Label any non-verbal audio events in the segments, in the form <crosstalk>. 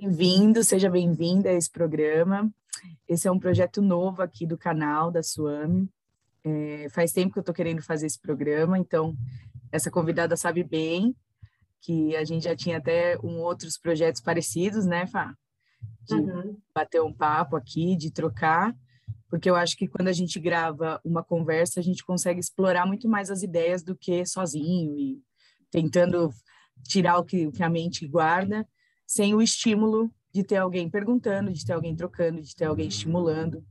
Bem-vindo, seja bem-vinda a esse programa. Esse é um projeto novo aqui do canal da Suame. É, faz tempo que eu estou querendo fazer esse programa, então essa convidada sabe bem que a gente já tinha até um outros projetos parecidos, né, Fá? De uhum. bater um papo aqui, de trocar, porque eu acho que quando a gente grava uma conversa, a gente consegue explorar muito mais as ideias do que sozinho e tentando tirar o que, o que a mente guarda sem o estímulo de ter alguém perguntando, de ter alguém trocando, de ter alguém estimulando.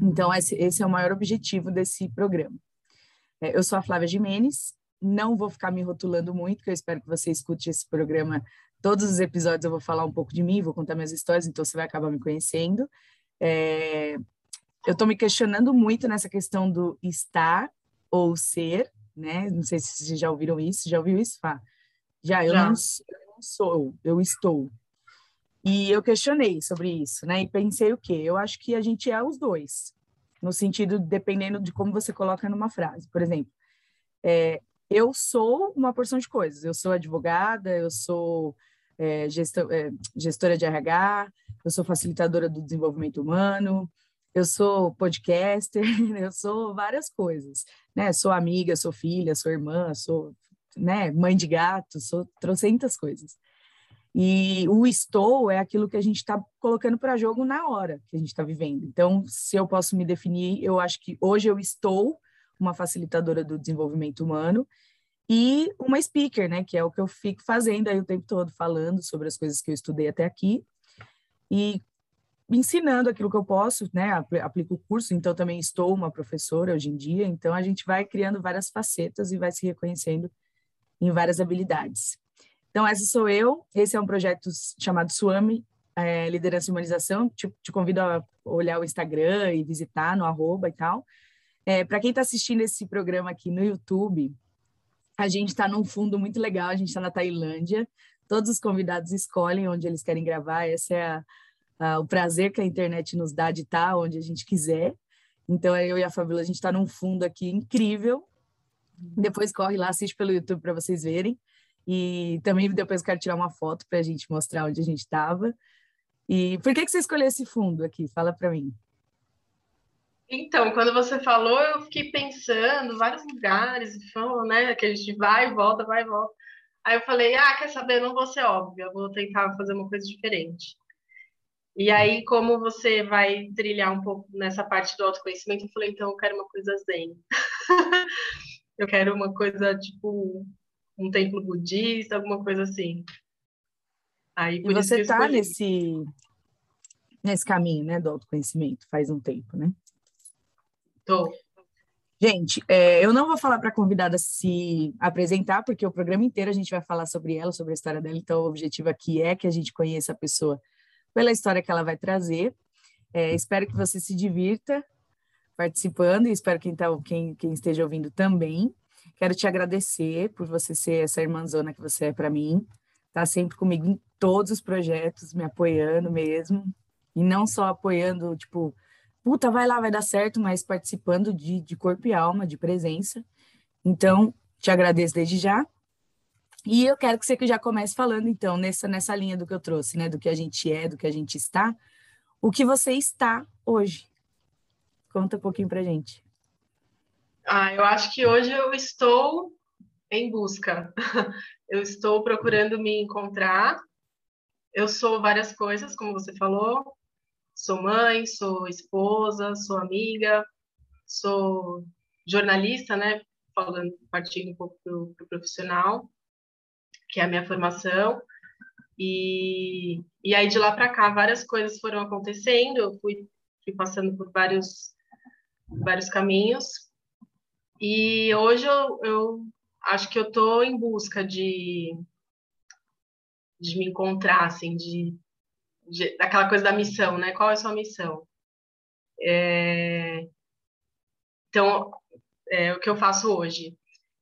Então, esse, esse é o maior objetivo desse programa. É, eu sou a Flávia Jimenez, não vou ficar me rotulando muito, porque eu espero que você escute esse programa. Todos os episódios eu vou falar um pouco de mim, vou contar minhas histórias, então você vai acabar me conhecendo. É, eu estou me questionando muito nessa questão do estar ou ser, né? Não sei se vocês já ouviram isso. Já ouviu isso, Fá? Já, eu, já. Não, sou, eu estou. E eu questionei sobre isso, né? E pensei o quê? Eu acho que a gente é os dois, no sentido, dependendo de como você coloca numa frase. Por exemplo, é, eu sou uma porção de coisas. Eu sou advogada, eu sou é, gestor, é, gestora de RH, eu sou facilitadora do desenvolvimento humano, eu sou podcaster, <laughs> eu sou várias coisas, né? Sou amiga, sou filha, sou irmã, sou né, mãe de gato, sou trocentas coisas. E o estou é aquilo que a gente está colocando para jogo na hora que a gente está vivendo. Então, se eu posso me definir, eu acho que hoje eu estou uma facilitadora do desenvolvimento humano e uma speaker, né, que é o que eu fico fazendo aí o tempo todo, falando sobre as coisas que eu estudei até aqui e ensinando aquilo que eu posso, né, aplico o curso, então também estou uma professora hoje em dia, então a gente vai criando várias facetas e vai se reconhecendo em várias habilidades. Então, essa sou eu. Esse é um projeto chamado Suame, é, Liderança e Humanização. Te, te, convido a olhar o Instagram e visitar no arroba e tal. É, Para quem está assistindo esse programa aqui no YouTube, a gente está num fundo muito legal. A gente está na Tailândia. Todos os convidados escolhem onde eles querem gravar. Esse é a, a, o prazer que a internet nos dá de estar tá onde a gente quiser. Então, eu e a Fabíola, a gente está num fundo aqui incrível, depois corre lá, assiste pelo YouTube para vocês verem. E também depois quero tirar uma foto para a gente mostrar onde a gente estava. E por que, que você escolheu esse fundo aqui? Fala para mim. Então, quando você falou, eu fiquei pensando vários lugares, falou, né, que a gente vai e volta, vai e volta. Aí eu falei, ah, quer saber, não vou ser óbvia, vou tentar fazer uma coisa diferente. E aí, como você vai trilhar um pouco nessa parte do autoconhecimento, eu falei, então eu quero uma coisa zen. <laughs> eu quero uma coisa tipo um templo budista, alguma coisa assim. Aí, e você está nesse, nesse caminho, né, do autoconhecimento, faz um tempo, né? Tô. Gente, é, eu não vou falar para a convidada se apresentar, porque o programa inteiro a gente vai falar sobre ela, sobre a história dela, então o objetivo aqui é que a gente conheça a pessoa pela história que ela vai trazer. É, espero que você se divirta participando e espero quem, tá, quem, quem esteja ouvindo também. Quero te agradecer por você ser essa irmãzona que você é para mim. Tá sempre comigo em todos os projetos, me apoiando mesmo. E não só apoiando, tipo, puta, vai lá, vai dar certo, mas participando de, de corpo e alma, de presença. Então, te agradeço desde já. E eu quero que você já comece falando, então, nessa, nessa linha do que eu trouxe, né? Do que a gente é, do que a gente está. O que você está hoje? Conta um pouquinho pra gente. Ah, eu acho que hoje eu estou em busca. <laughs> Eu estou procurando me encontrar. Eu sou várias coisas, como você falou. Sou mãe, sou esposa, sou amiga, sou jornalista, né? Falando, partindo um pouco para o pro profissional, que é a minha formação. E, e aí de lá para cá várias coisas foram acontecendo. Eu fui, fui passando por vários vários caminhos. E hoje eu, eu acho que eu estou em busca de, de me encontrar, assim, de de, daquela coisa da missão, né? Qual é a sua missão? É, então, é, o que eu faço hoje?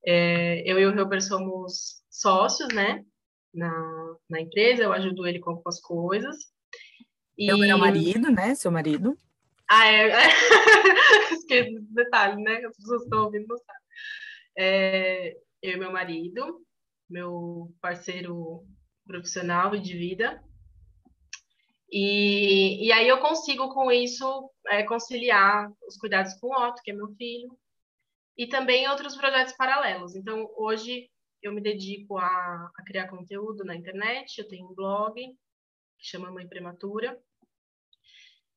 É, eu e o Hilber somos sócios, né? Na, na empresa, eu ajudo ele com algumas coisas. E... É o marido, né? Seu marido. Ah, é. <laughs> Esqueci esse detalhe, né? As pessoas estão ouvindo não. É, eu e meu marido, meu parceiro profissional e de vida. E, e aí eu consigo com isso é, conciliar os cuidados com o Otto, que é meu filho, e também outros projetos paralelos. Então, hoje eu me dedico a, a criar conteúdo na internet, eu tenho um blog que chama Mãe Prematura,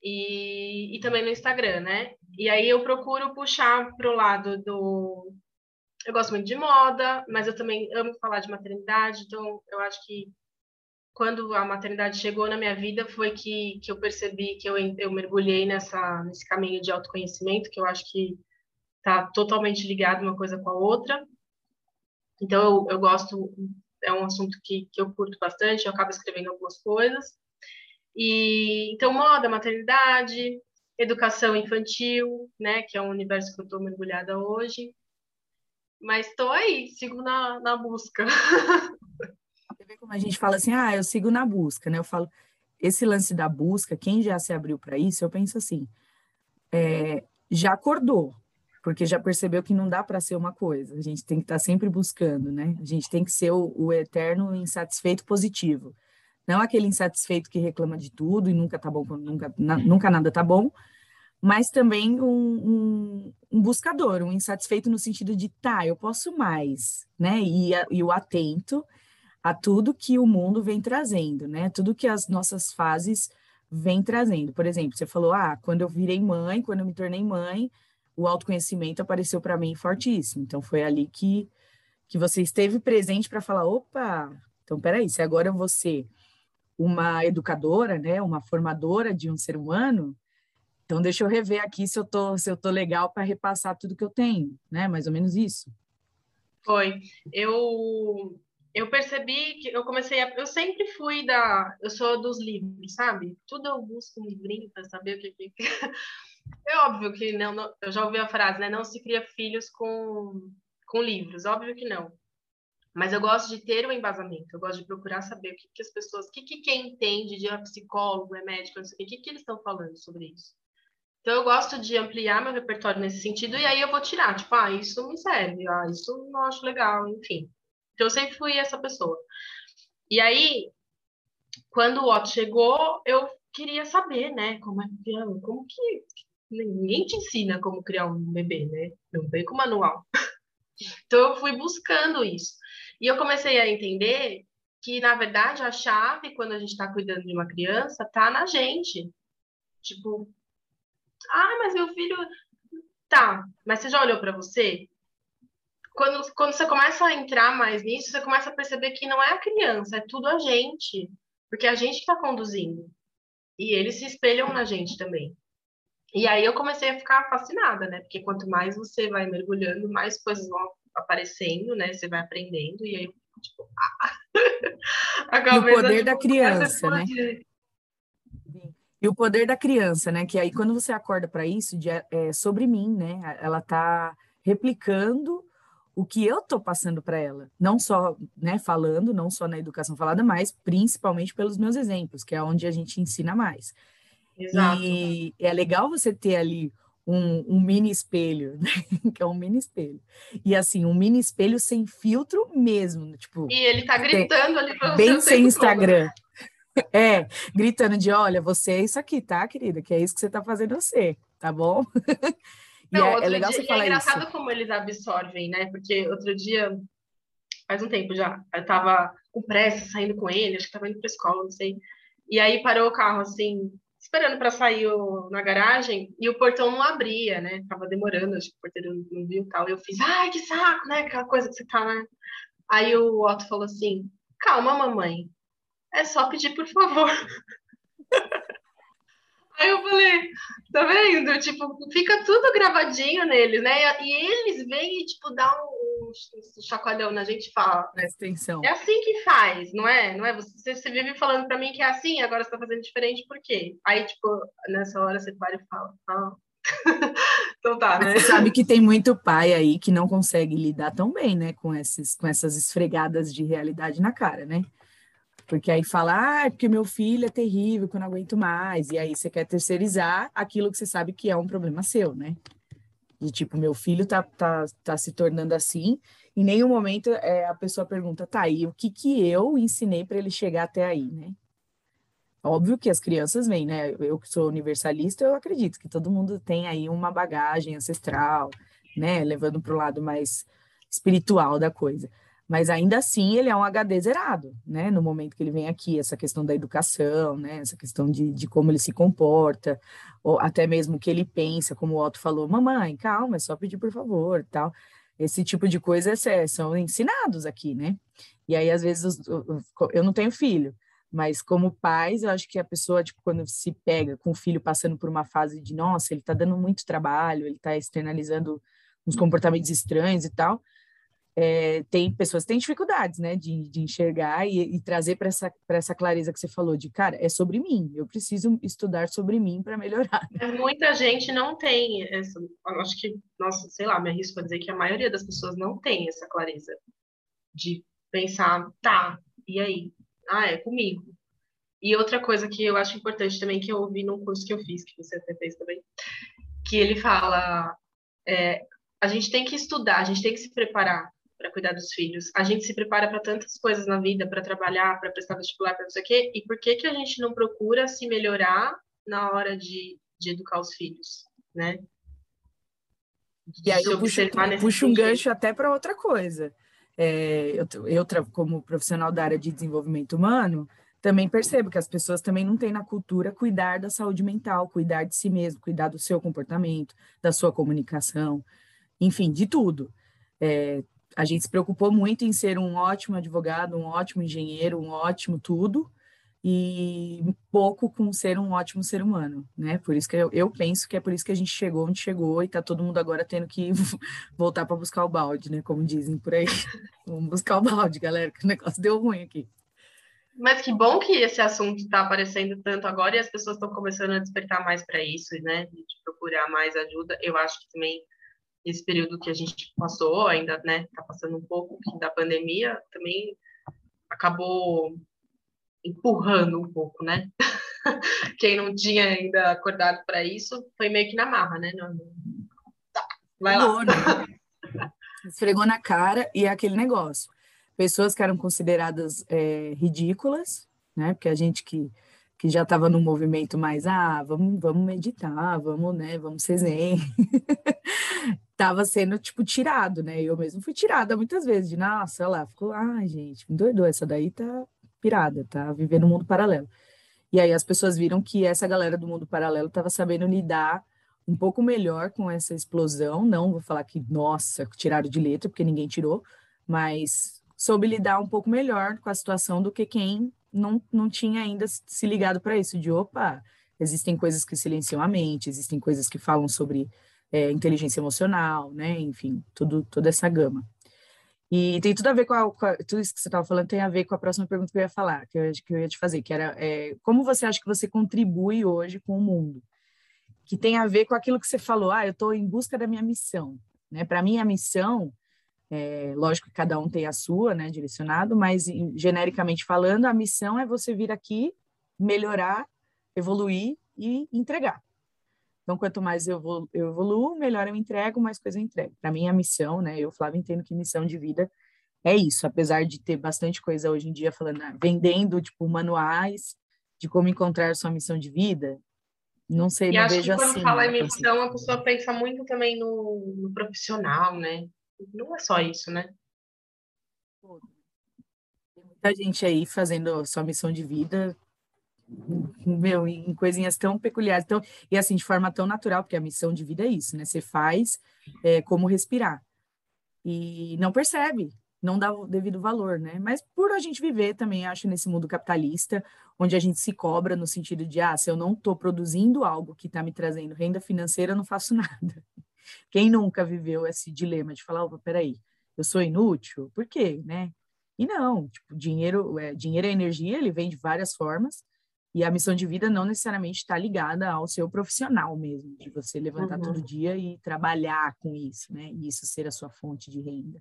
e, e também no Instagram, né? E aí eu procuro puxar para o lado do. Eu gosto muito de moda, mas eu também amo falar de maternidade, então eu acho que quando a maternidade chegou na minha vida foi que, que eu percebi que eu, eu mergulhei nessa, nesse caminho de autoconhecimento, que eu acho que está totalmente ligado uma coisa com a outra. Então, eu, eu gosto, é um assunto que, que eu curto bastante, eu acabo escrevendo algumas coisas. E então moda, maternidade, educação infantil, né, que é um universo que eu estou mergulhada hoje. Mas estou aí, sigo na, na busca. <laughs> Você vê como a gente fala assim, ah, eu sigo na busca, né? Eu falo, esse lance da busca, quem já se abriu para isso, eu penso assim, é, já acordou, porque já percebeu que não dá para ser uma coisa, a gente tem que estar tá sempre buscando, né? A gente tem que ser o, o eterno insatisfeito positivo. Não aquele insatisfeito que reclama de tudo e nunca tá bom, nunca, na, nunca nada tá bom, mas também um, um, um, buscador, um insatisfeito no sentido de, tá, eu posso mais, né? E, e o atento a tudo que o mundo vem trazendo, né? Tudo que as nossas fases vêm trazendo. Por exemplo, você falou, ah, quando eu virei mãe, quando eu me tornei mãe, o autoconhecimento apareceu para mim fortíssimo. Então, foi ali que, que você esteve presente para falar, opa, então, peraí, se agora você uma educadora, né, uma formadora de um ser humano, então deixa eu rever aqui se eu tô, se eu tô legal para repassar tudo que eu tenho, né? Mais ou menos isso. Foi. Eu eu percebi que eu comecei a eu sempre fui da eu sou dos livros, sabe? Tudo eu busco um livrinho para saber o que, que <laughs> É óbvio que não, não, eu já ouvi a frase, né? Não se cria filhos com com livros, óbvio que não. Mas eu gosto de ter um embasamento, eu gosto de procurar saber o que, que as pessoas, o que, que quem entende de psicólogo, é médico, não sei o que, que eles estão falando sobre isso. Então eu gosto de ampliar meu repertório nesse sentido e aí eu vou tirar, tipo, ah, isso me serve, ah, isso não acho legal, enfim. Então eu sempre fui essa pessoa. E aí, quando o Otto chegou, eu queria saber, né, como é que como que ninguém te ensina como criar um bebê, né? Não vem com manual. <laughs> Então eu fui buscando isso. E eu comecei a entender que, na verdade, a chave, quando a gente está cuidando de uma criança, tá na gente. Tipo, ah, mas meu filho. Tá, mas você já olhou para você? Quando, quando você começa a entrar mais nisso, você começa a perceber que não é a criança, é tudo a gente. Porque é a gente está conduzindo. E eles se espelham na gente também. E aí eu comecei a ficar fascinada, né? Porque quanto mais você vai mergulhando, mais coisas vão aparecendo, né? Você vai aprendendo, e aí, tipo, <laughs> a e o poder tipo, da criança, né? E o poder da criança, né? Que aí quando você acorda para isso, de, é sobre mim, né? Ela tá replicando o que eu tô passando para ela, não só, né, falando, não só na educação falada, mas principalmente pelos meus exemplos, que é onde a gente ensina mais. Exato. E é legal você ter ali um, um, mini espelho, <laughs> né? que é um mini espelho. E assim, um mini espelho sem filtro mesmo, tipo. E ele tá gritando ali pra Bem sem Instagram. Todo. <laughs> É, gritando de, olha, você é isso aqui, tá, querida? Que é isso que você tá fazendo você, tá bom? <laughs> Não, é, é, legal dia, você falar é engraçado isso. como eles absorvem, né? Porque outro dia, faz um tempo já, eu tava com pressa, saindo com ele, acho que tava indo pra escola, não sei. E aí parou o carro, assim, esperando para sair o, na garagem e o portão não abria, né? Tava demorando, acho que o porteiro não viu tal. Eu fiz, ai, que saco, né? Aquela coisa que você tá, né? Aí o Otto falou assim: calma, mamãe, é só pedir por favor. <laughs> Aí eu falei, tá vendo? Tipo, fica tudo gravadinho neles, né? E eles vêm e, tipo, dá um um chacoalhão na gente fala. Presta atenção. É assim que faz, não é? Não é? Você, você vive falando para mim que é assim, agora você tá fazendo diferente, por quê? Aí, tipo, nessa hora você para e fala, ah. <laughs> então tá, né? Você sabe que tem muito pai aí que não consegue lidar tão bem, né, com, esses, com essas esfregadas de realidade na cara, né? Porque aí fala, ah, porque meu filho é terrível, que eu não aguento mais. E aí você quer terceirizar aquilo que você sabe que é um problema seu, né? De tipo, meu filho tá, tá, tá se tornando assim. Em nenhum momento é, a pessoa pergunta, tá, e o que que eu ensinei para ele chegar até aí, né? Óbvio que as crianças vêm, né? Eu que sou universalista, eu acredito que todo mundo tem aí uma bagagem ancestral, né? Levando para o lado mais espiritual da coisa mas ainda assim ele é um HD zerado, né? No momento que ele vem aqui, essa questão da educação, né? Essa questão de, de como ele se comporta, ou até mesmo o que ele pensa, como o Otto falou, mamãe, calma, é só pedir por favor, tal. Esse tipo de coisas é, são ensinados aqui, né? E aí, às vezes, eu não tenho filho, mas como pais, eu acho que a pessoa, tipo, quando se pega com o filho passando por uma fase de, nossa, ele tá dando muito trabalho, ele tá externalizando uns comportamentos estranhos e tal, é, tem pessoas têm dificuldades, né, de, de enxergar e, e trazer para essa, essa clareza que você falou, de cara, é sobre mim, eu preciso estudar sobre mim para melhorar. Né? Muita gente não tem essa, acho que, nossa, sei lá, me arrisco a dizer que a maioria das pessoas não tem essa clareza de pensar, tá, e aí? Ah, é comigo. E outra coisa que eu acho importante também, que eu ouvi num curso que eu fiz, que você até fez também, que ele fala, é, a gente tem que estudar, a gente tem que se preparar para cuidar dos filhos. A gente se prepara para tantas coisas na vida, para trabalhar, para prestar vestibular, para não sei o quê, e por que que a gente não procura se melhorar na hora de, de educar os filhos, né? De e aí eu puxo, puxo um gancho até para outra coisa. É, eu, eu, como profissional da área de desenvolvimento humano, também percebo que as pessoas também não têm na cultura cuidar da saúde mental, cuidar de si mesmo, cuidar do seu comportamento, da sua comunicação, enfim, de tudo. É, a gente se preocupou muito em ser um ótimo advogado, um ótimo engenheiro, um ótimo tudo, e pouco com ser um ótimo ser humano, né? Por isso que eu, eu penso que é por isso que a gente chegou onde chegou e tá todo mundo agora tendo que <laughs> voltar para buscar o balde, né? Como dizem por aí. <laughs> Vamos buscar o balde, galera, que o negócio deu ruim aqui. Mas que bom que esse assunto está aparecendo tanto agora e as pessoas estão começando a despertar mais para isso, né? De procurar mais ajuda. Eu acho que também esse período que a gente passou, ainda, né, tá passando um pouco da pandemia, também acabou empurrando um pouco, né? <laughs> Quem não tinha ainda acordado para isso foi meio que na marra, né? Não, Tá, vai lá. Né? <laughs> Esfregou na cara e é aquele negócio. Pessoas que eram consideradas é, ridículas, né? Porque a gente que que já estava no movimento mais, ah, vamos, vamos meditar, vamos, né, vamos ser zen. <laughs> tava sendo, tipo, tirado, né? Eu mesmo fui tirada muitas vezes, de, nossa, lá, ficou, ai, gente, me doidou, essa daí tá pirada, tá vivendo um mundo paralelo. E aí as pessoas viram que essa galera do mundo paralelo estava sabendo lidar um pouco melhor com essa explosão, não vou falar que, nossa, tiraram de letra, porque ninguém tirou, mas soube lidar um pouco melhor com a situação do que quem não, não tinha ainda se ligado para isso, de opa, existem coisas que silenciam a mente, existem coisas que falam sobre é, inteligência emocional, né? Enfim, tudo, toda essa gama. E tem tudo a ver com, a, com a, tudo isso que você estava falando tem a ver com a próxima pergunta que eu ia falar, que eu, que eu ia te fazer, que era é, como você acha que você contribui hoje com o mundo? Que tem a ver com aquilo que você falou, ah, eu estou em busca da minha missão. Né? Para mim, a missão é, lógico que cada um tem a sua, né, direcionado, mas genericamente falando, a missão é você vir aqui, melhorar, evoluir e entregar. Então, quanto mais eu, evoluo, melhor eu entrego, mais coisa eu entrego. Para mim, a missão, né, eu, Flávio, entendo que missão de vida é isso, apesar de ter bastante coisa hoje em dia falando, ah, vendendo, tipo, manuais de como encontrar sua missão de vida, não sei, e não acho vejo que quando assim. quando fala em missão, a pessoa pensa muito também no, no profissional, né? não é só isso, né? Tem muita gente aí fazendo sua missão de vida, meu, em coisinhas tão peculiares, tão, e assim, de forma tão natural, porque a missão de vida é isso, né? Você faz é, como respirar. E não percebe, não dá o devido valor, né? Mas por a gente viver também, acho, nesse mundo capitalista, onde a gente se cobra no sentido de, ah, se eu não estou produzindo algo que está me trazendo renda financeira, eu não faço <laughs> nada. Quem nunca viveu esse dilema de falar, opa, peraí, eu sou inútil? Por quê, né? E não, tipo, dinheiro é, dinheiro é energia, ele vem de várias formas, e a missão de vida não necessariamente está ligada ao seu profissional mesmo, de você levantar uhum. todo dia e trabalhar com isso, né? E isso ser a sua fonte de renda.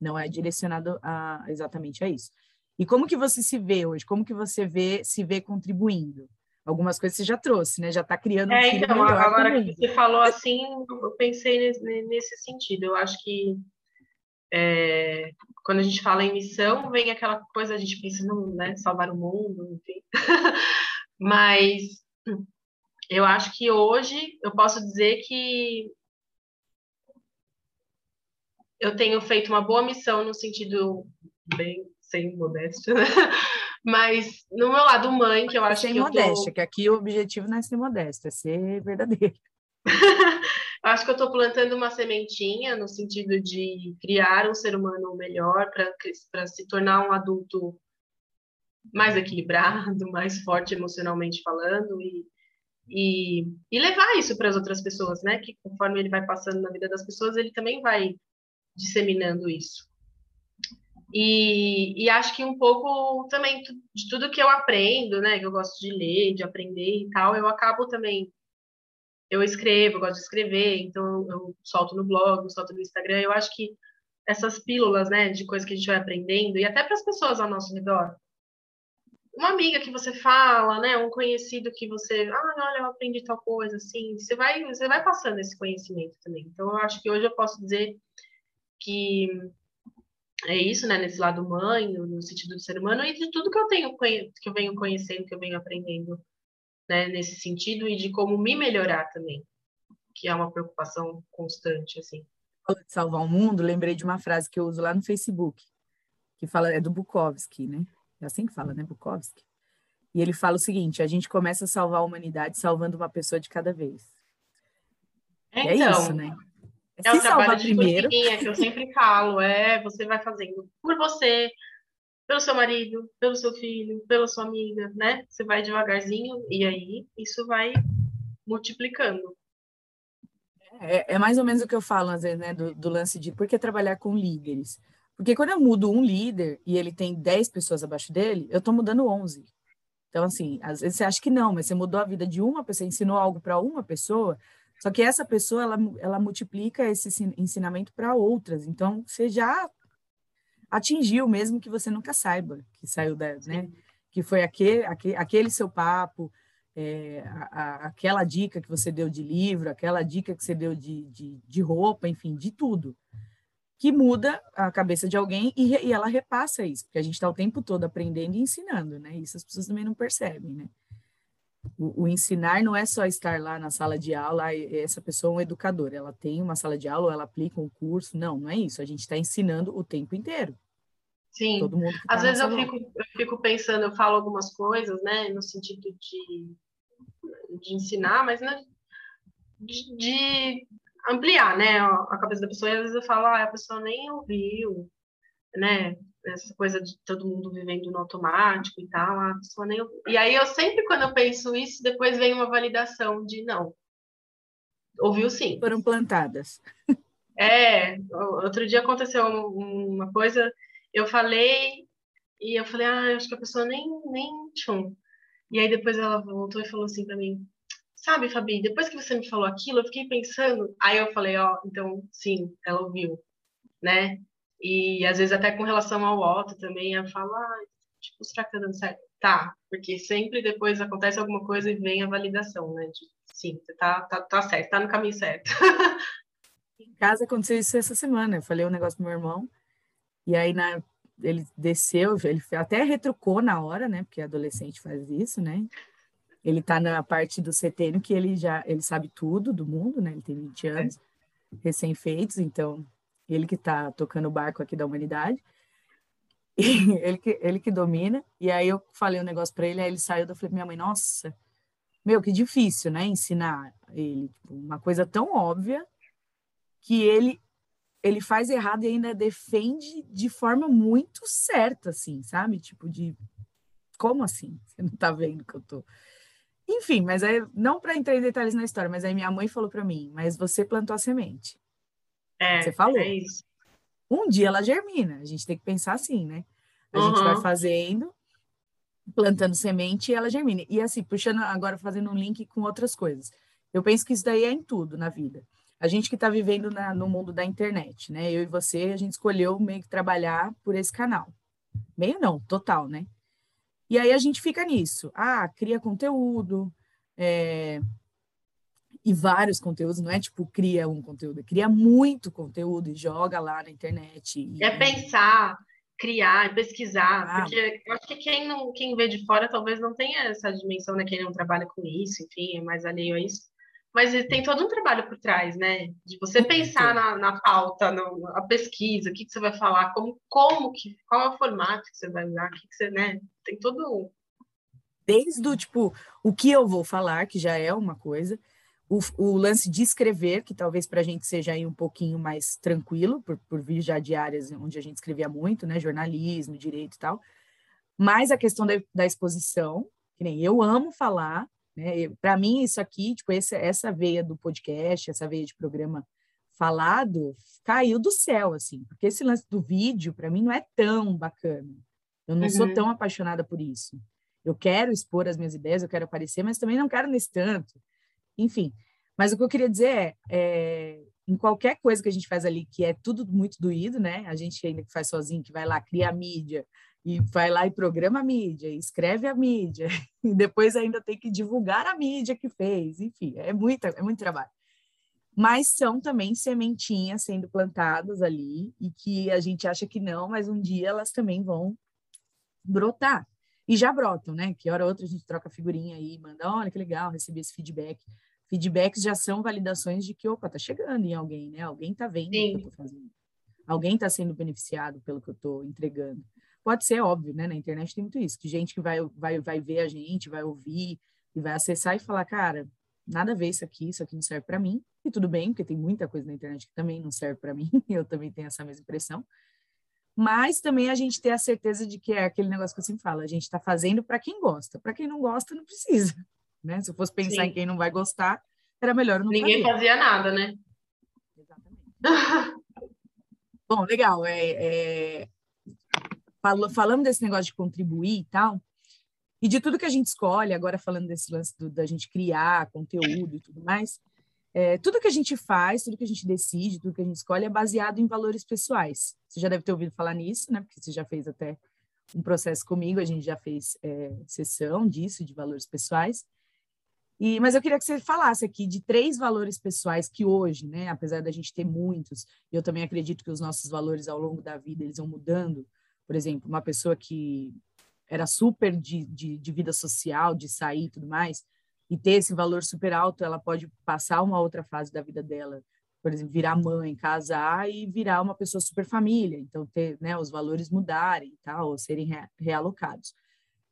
Não é direcionado a, exatamente a isso. E como que você se vê hoje? Como que você vê se vê contribuindo? Algumas coisas você já trouxe, né? Já está criando um é, então, agora que você falou assim, eu pensei nesse, nesse sentido. Eu acho que é, quando a gente fala em missão, vem aquela coisa, a gente pensa, no né, salvar o mundo, enfim. <laughs> Mas eu acho que hoje eu posso dizer que eu tenho feito uma boa missão no sentido bem sem modéstia, né? <laughs> Mas no meu lado mãe, que eu acho sem que modéstia, tô... que aqui o objetivo não é ser modéstia, é ser verdadeiro. <laughs> acho que eu estou plantando uma sementinha no sentido de criar um ser humano melhor para se tornar um adulto mais equilibrado, <laughs> mais forte emocionalmente falando e, e, e levar isso para as outras pessoas, né? Que conforme ele vai passando na vida das pessoas, ele também vai disseminando isso. E, e acho que um pouco também de tudo que eu aprendo, né? Que eu gosto de ler, de aprender e tal, eu acabo também eu escrevo, eu gosto de escrever, então eu solto no blog, solto no Instagram. Eu acho que essas pílulas, né, de coisas que a gente vai aprendendo, e até para as pessoas ao nosso redor. Uma amiga que você fala, né, um conhecido que você, ah, olha, eu aprendi tal coisa, assim, você vai, você vai passando esse conhecimento também. Então, eu acho que hoje eu posso dizer que é isso, né, nesse lado mãe, no sentido do ser humano, e de tudo que eu tenho, que eu venho conhecendo, que eu venho aprendendo né, nesse sentido e de como me melhorar também, que é uma preocupação constante, assim. De salvar o mundo, lembrei de uma frase que eu uso lá no Facebook, que fala, é do Bukowski, né? É assim que fala, né, Bukowski? E ele fala o seguinte: a gente começa a salvar a humanidade salvando uma pessoa de cada vez. É, é então, isso, né? É, é o trabalho de primeiro. que eu sempre falo, é você vai fazendo por você, pelo seu marido, pelo seu filho, pela sua amiga, né? Você vai devagarzinho e aí isso vai multiplicando. É, é mais ou menos o que eu falo, às vezes, né, do, do, lance de por que trabalhar com líderes. Porque quando eu mudo um líder e ele tem 10 pessoas abaixo dele, eu estou mudando 11. Então, assim, às vezes você acha que não, mas você mudou a vida de uma pessoa, ensinou algo para uma pessoa, só que essa pessoa, ela, ela multiplica esse ensinamento para outras. Então, você já atingiu, mesmo que você nunca saiba que saiu da, né? Que foi aquele, aquele, aquele seu papo, é, a, a, aquela dica que você deu de livro, aquela dica que você deu de, de, de roupa, enfim, de tudo, que muda a cabeça de alguém e, e ela repassa isso, porque a gente está o tempo todo aprendendo e ensinando, né? Isso as pessoas também não percebem, né? O, o, ensinar não é só estar lá na sala de aula, essa pessoa é um educador, ela tem uma sala de aula, ela aplica um curso. Não, não é isso. A gente está ensinando o tempo inteiro. Sim. Todo mundo tá Às vezes eu fico, eu fico pensando, eu falo algumas coisas, né, no sentido de, de ensinar, mas né, de, de ampliar, né, a cabeça da pessoa. E às vezes eu falo, ah, a pessoa nem ouviu, né, essa coisa de todo mundo vivendo no automático e tal, a pessoa nem E aí eu sempre, quando eu penso isso, depois vem uma validação de não. Ouviu sim. Foram plantadas. <laughs> É, outro dia aconteceu uma coisa, eu falei, e eu falei, ah, acho que a pessoa nem, nem tchum. E aí depois ela voltou e falou assim para mim, sabe, Fabi, depois que você me falou aquilo, eu fiquei pensando. Aí eu falei, ó, oh, então sim, ela ouviu, né? E às vezes até com relação ao Otto também, eu falo, ah, tipo, será que tá dando certo? Tá, porque sempre depois acontece alguma coisa e vem a validação, né? De, sim, você tá, tá, tá certo, tá no caminho certo. <laughs> em casa aconteceu isso essa semana, eu falei um negócio pro meu irmão, e aí na, ele desceu, ele até retrucou na hora, né? Porque adolescente faz isso, né? Ele tá na parte do CTN que ele já ele sabe tudo do mundo, né? Ele tem 20 anos, é. recém-feitos, então ele que está tocando o barco aqui da humanidade, <laughs> ele, que, ele que domina. E aí eu falei um negócio para ele, aí ele saiu, eu falei minha mãe, nossa, meu, que difícil, né, ensinar ele tipo, uma coisa tão óbvia que ele ele faz errado e ainda defende de forma muito certa, assim, sabe? Tipo de como assim? <laughs> Você não tá vendo que eu tô enfim, mas aí, não para entrar em detalhes na história, mas aí minha mãe falou para mim, mas você plantou a semente. É, você falou. É isso. um dia ela germina. A gente tem que pensar assim, né? A uhum. gente vai fazendo, plantando semente e ela germina. E assim, puxando agora, fazendo um link com outras coisas. Eu penso que isso daí é em tudo na vida. A gente que está vivendo na, no mundo da internet, né? Eu e você, a gente escolheu meio que trabalhar por esse canal. Meio não, total, né? E aí a gente fica nisso. Ah, cria conteúdo, é... e vários conteúdos, não é tipo cria um conteúdo, cria muito conteúdo e joga lá na internet. E... É pensar, criar, pesquisar, ah. porque eu acho que quem não, quem vê de fora talvez não tenha essa dimensão, né? Quem não trabalha com isso, enfim, é mais alheio a isso. Mas tem todo um trabalho por trás, né? De você pensar na, na pauta, na, pesquisa, o que, que você vai falar, como, como que, qual é o formato que você vai usar, o que, que você, né? Tem todo Desde o tipo, o que eu vou falar, que já é uma coisa, o, o lance de escrever, que talvez para a gente seja aí um pouquinho mais tranquilo, por, por vir já de áreas onde a gente escrevia muito, né? Jornalismo, direito e tal. Mas a questão da, da exposição, que nem eu amo falar, né? Para mim, isso aqui, tipo, esse, essa veia do podcast, essa veia de programa falado, caiu do céu, assim, porque esse lance do vídeo, para mim, não é tão bacana. Eu não uhum. sou tão apaixonada por isso. Eu quero expor as minhas ideias, eu quero aparecer, mas também não quero nesse tanto enfim. Mas o que eu queria dizer é, é, em qualquer coisa que a gente faz ali, que é tudo muito doído, né? A gente ainda que faz sozinho, que vai lá, cria a mídia, e vai lá e programa a mídia, escreve a mídia, <laughs> e depois ainda tem que divulgar a mídia que fez, enfim, é, muita, é muito trabalho. Mas são também sementinhas sendo plantadas ali, e que a gente acha que não, mas um dia elas também vão brotar. E já brotam, né? Que hora ou outra a gente troca figurinha aí, manda, olha que legal, recebi esse feedback feedbacks já são validações de que, opa, tá chegando em alguém, né? Alguém tá vendo Sim. o que eu tô fazendo. Alguém tá sendo beneficiado pelo que eu tô entregando. Pode ser óbvio, né? Na internet tem muito isso, que gente que vai, vai, vai ver a gente, vai ouvir e vai acessar e falar, cara, nada a ver isso aqui, isso aqui não serve para mim. E tudo bem, porque tem muita coisa na internet que também não serve para <laughs> mim, eu também tenho essa mesma impressão. Mas também a gente ter a certeza de que é aquele negócio que eu sempre falo, a gente está fazendo para quem gosta. Para quem não gosta, não precisa. Né? Se eu fosse pensar Sim. em quem não vai gostar, era melhor não Ninguém fazer. fazia nada, né? Exatamente. <laughs> Bom, legal. É, é... falando desse negócio de contribuir e tal, e de tudo que a gente escolhe, agora falando desse lance do, da gente criar conteúdo e tudo mais, é, tudo que a gente faz, tudo que a gente decide, tudo que a gente escolhe é baseado em valores pessoais. Você já deve ter ouvido falar nisso, né? Porque você já fez até um processo comigo, a gente já fez é, sessão disso, de valores pessoais. E, mas eu queria que você falasse aqui de três valores pessoais que hoje, né, apesar da gente ter muitos, eu também acredito que os nossos valores ao longo da vida eles vão mudando. Por exemplo, uma pessoa que era super de, de, de vida social, de sair e tudo mais, e ter esse valor super alto, ela pode passar uma outra fase da vida dela, por exemplo, virar mãe, casar e virar uma pessoa super família. Então, ter né, os valores mudarem tal, ou serem realocados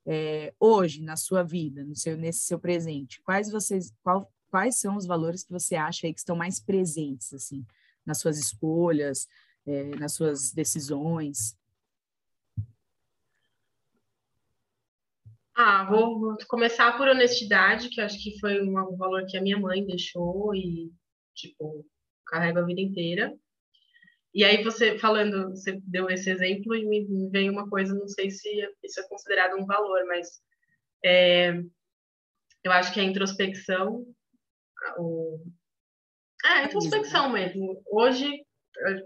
é, hoje na sua vida, no seu, nesse seu presente, quais vocês, qual, quais são os valores que você acha que estão mais presentes assim nas suas escolhas, é, nas suas decisões? Ah, vou, vou, começar por honestidade, que acho que foi um, um valor que a minha mãe deixou e tipo carrego a vida inteira. E aí você falando, você deu esse exemplo e me veio uma coisa, não sei se isso é considerado um valor, mas é, eu acho que a introspecção, o, é, a introspecção mesmo. Hoje,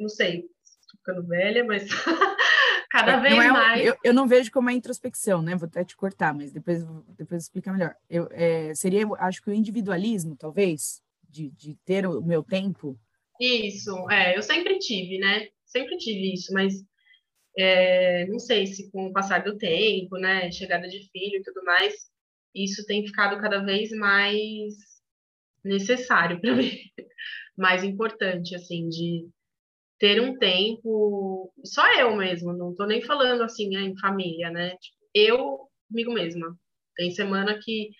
não sei, estou ficando velha, mas <laughs> cada é, vez é, mais. Eu, eu, não vejo como é introspecção, né? Vou até te cortar, mas depois, depois explicar melhor. Eu, é, seria, acho que o individualismo, talvez, de, de ter o meu tempo isso, é, eu sempre tive, né? Sempre tive isso, mas é, não sei se com o passar do tempo, né, chegada de filho e tudo mais, isso tem ficado cada vez mais necessário para <laughs> mim, mais importante, assim, de ter um tempo, só eu mesmo, não tô nem falando assim né, em família, né? Tipo, eu comigo mesma. Tem semana que,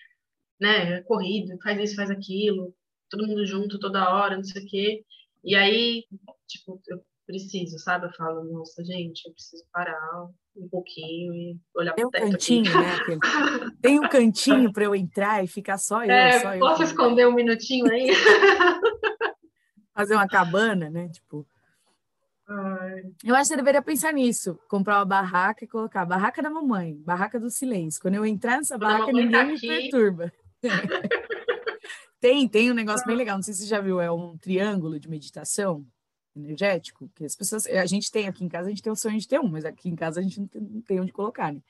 né, é corrido, faz isso, faz aquilo, todo mundo junto toda hora, não sei o quê. E aí, tipo, eu preciso, sabe? Eu falo, nossa, gente, eu preciso parar um pouquinho e olhar para o teto cantinho, aqui. né? <laughs> Tem um cantinho para eu entrar e ficar só eu, é, só posso eu. esconder um minutinho aí? <laughs> Fazer uma cabana, né? Tipo... Ai. Eu acho que você deveria pensar nisso. Comprar uma barraca e colocar barraca da mamãe, barraca do silêncio. Quando eu entrar nessa Quando barraca, ninguém tá me perturba. <laughs> tem, tem um negócio bem legal. Não sei se você já viu, é um triângulo de meditação energético, que as pessoas, a gente tem aqui em casa, a gente tem o sonho de ter um, mas aqui em casa a gente não tem, não tem onde colocar, né?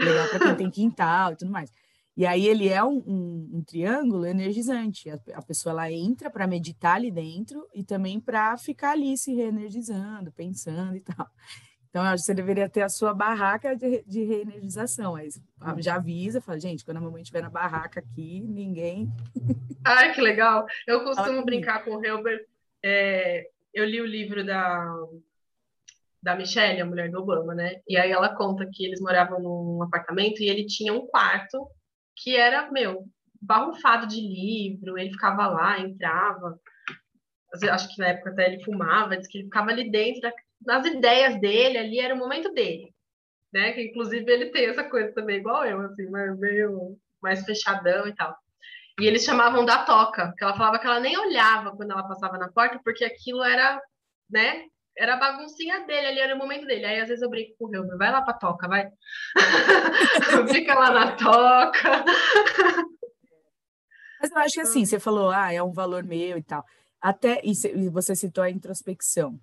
Legal para quem tem quintal e tudo mais. E aí ele é um, um, um triângulo energizante. A, a, pessoa ela entra para meditar ali dentro e também para ficar ali se reenergizando, pensando e tal. Então, eu acho que você deveria ter a sua barraca de, de reenergização. Aí já avisa, fala, gente, quando a mamãe estiver na barraca aqui, ninguém. <laughs> Ai, que legal! Eu costumo brincar com o Helber. É, eu li o livro da, da Michelle, a mulher do Obama, né? E aí ela conta que eles moravam num apartamento e ele tinha um quarto que era, meu, barrufado de livro, ele ficava lá, entrava, acho que na época até ele fumava, diz que ele ficava ali dentro, nas ideias dele, ali era o momento dele, né? Que inclusive ele tem essa coisa também, igual eu, assim, meio mais fechadão e tal. E eles chamavam da toca, porque ela falava que ela nem olhava quando ela passava na porta, porque aquilo era, né? Era a baguncinha dele, ali era o momento dele. Aí às vezes eu brinco com o Helmer, vai lá pra toca, vai. <laughs> Fica lá na toca. Mas eu acho que assim, você falou, ah, é um valor meu e tal. Até, e você citou a introspecção.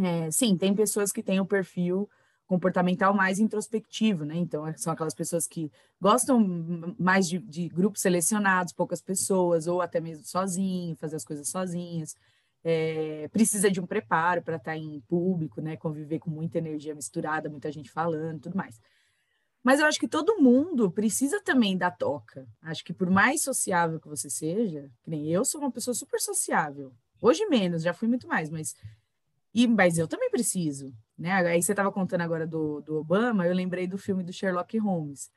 É, sim, tem pessoas que têm o perfil comportamental mais introspectivo, né? Então, são aquelas pessoas que gostam mais de, de grupos selecionados, poucas pessoas, ou até mesmo sozinho, fazer as coisas sozinhas é, precisa de um preparo para estar tá em público, né? Conviver com muita energia misturada, muita gente falando, tudo mais. Mas eu acho que todo mundo precisa também da toca. Acho que por mais sociável que você seja, que nem eu sou uma pessoa super sociável. Hoje menos, já fui muito mais, mas e mas eu também preciso, né? Aí você estava contando agora do, do Obama, eu lembrei do filme do Sherlock Holmes.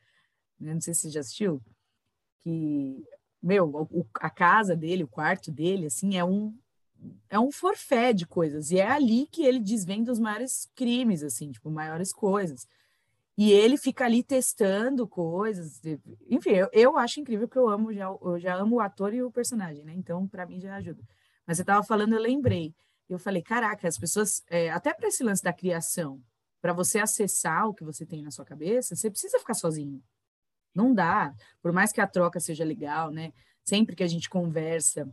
Né? Não sei se você já assistiu, que meu, o, a casa dele, o quarto dele, assim, é um é um forfé de coisas. E é ali que ele desvenda os maiores crimes, assim, tipo, maiores coisas. E ele fica ali testando coisas. Enfim, eu, eu acho incrível que eu amo, já, eu já amo o ator e o personagem, né? Então, para mim, já ajuda. Mas você estava falando, eu lembrei. Eu falei, caraca, as pessoas, é, até para esse lance da criação, para você acessar o que você tem na sua cabeça, você precisa ficar sozinho. Não dá. Por mais que a troca seja legal, né? Sempre que a gente conversa,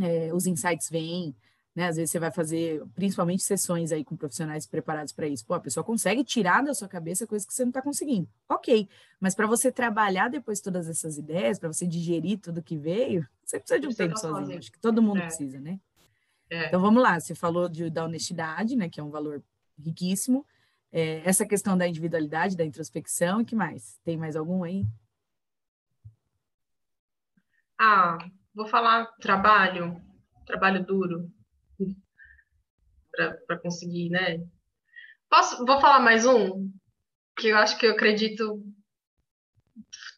é, os insights vêm, né? Às vezes você vai fazer, principalmente sessões aí com profissionais preparados para isso. Pô, a pessoa consegue tirar da sua cabeça coisas que você não está conseguindo. Ok, mas para você trabalhar depois todas essas ideias, para você digerir tudo que veio, você precisa de um tempo sozinho. sozinho. Acho que todo mundo é. precisa, né? É. Então vamos lá, você falou de, da honestidade, né? Que é um valor riquíssimo. É, essa questão da individualidade, da introspecção, e que mais? Tem mais algum aí? Ah, vou falar trabalho, trabalho duro, para conseguir, né? Posso, vou falar mais um, que eu acho que eu acredito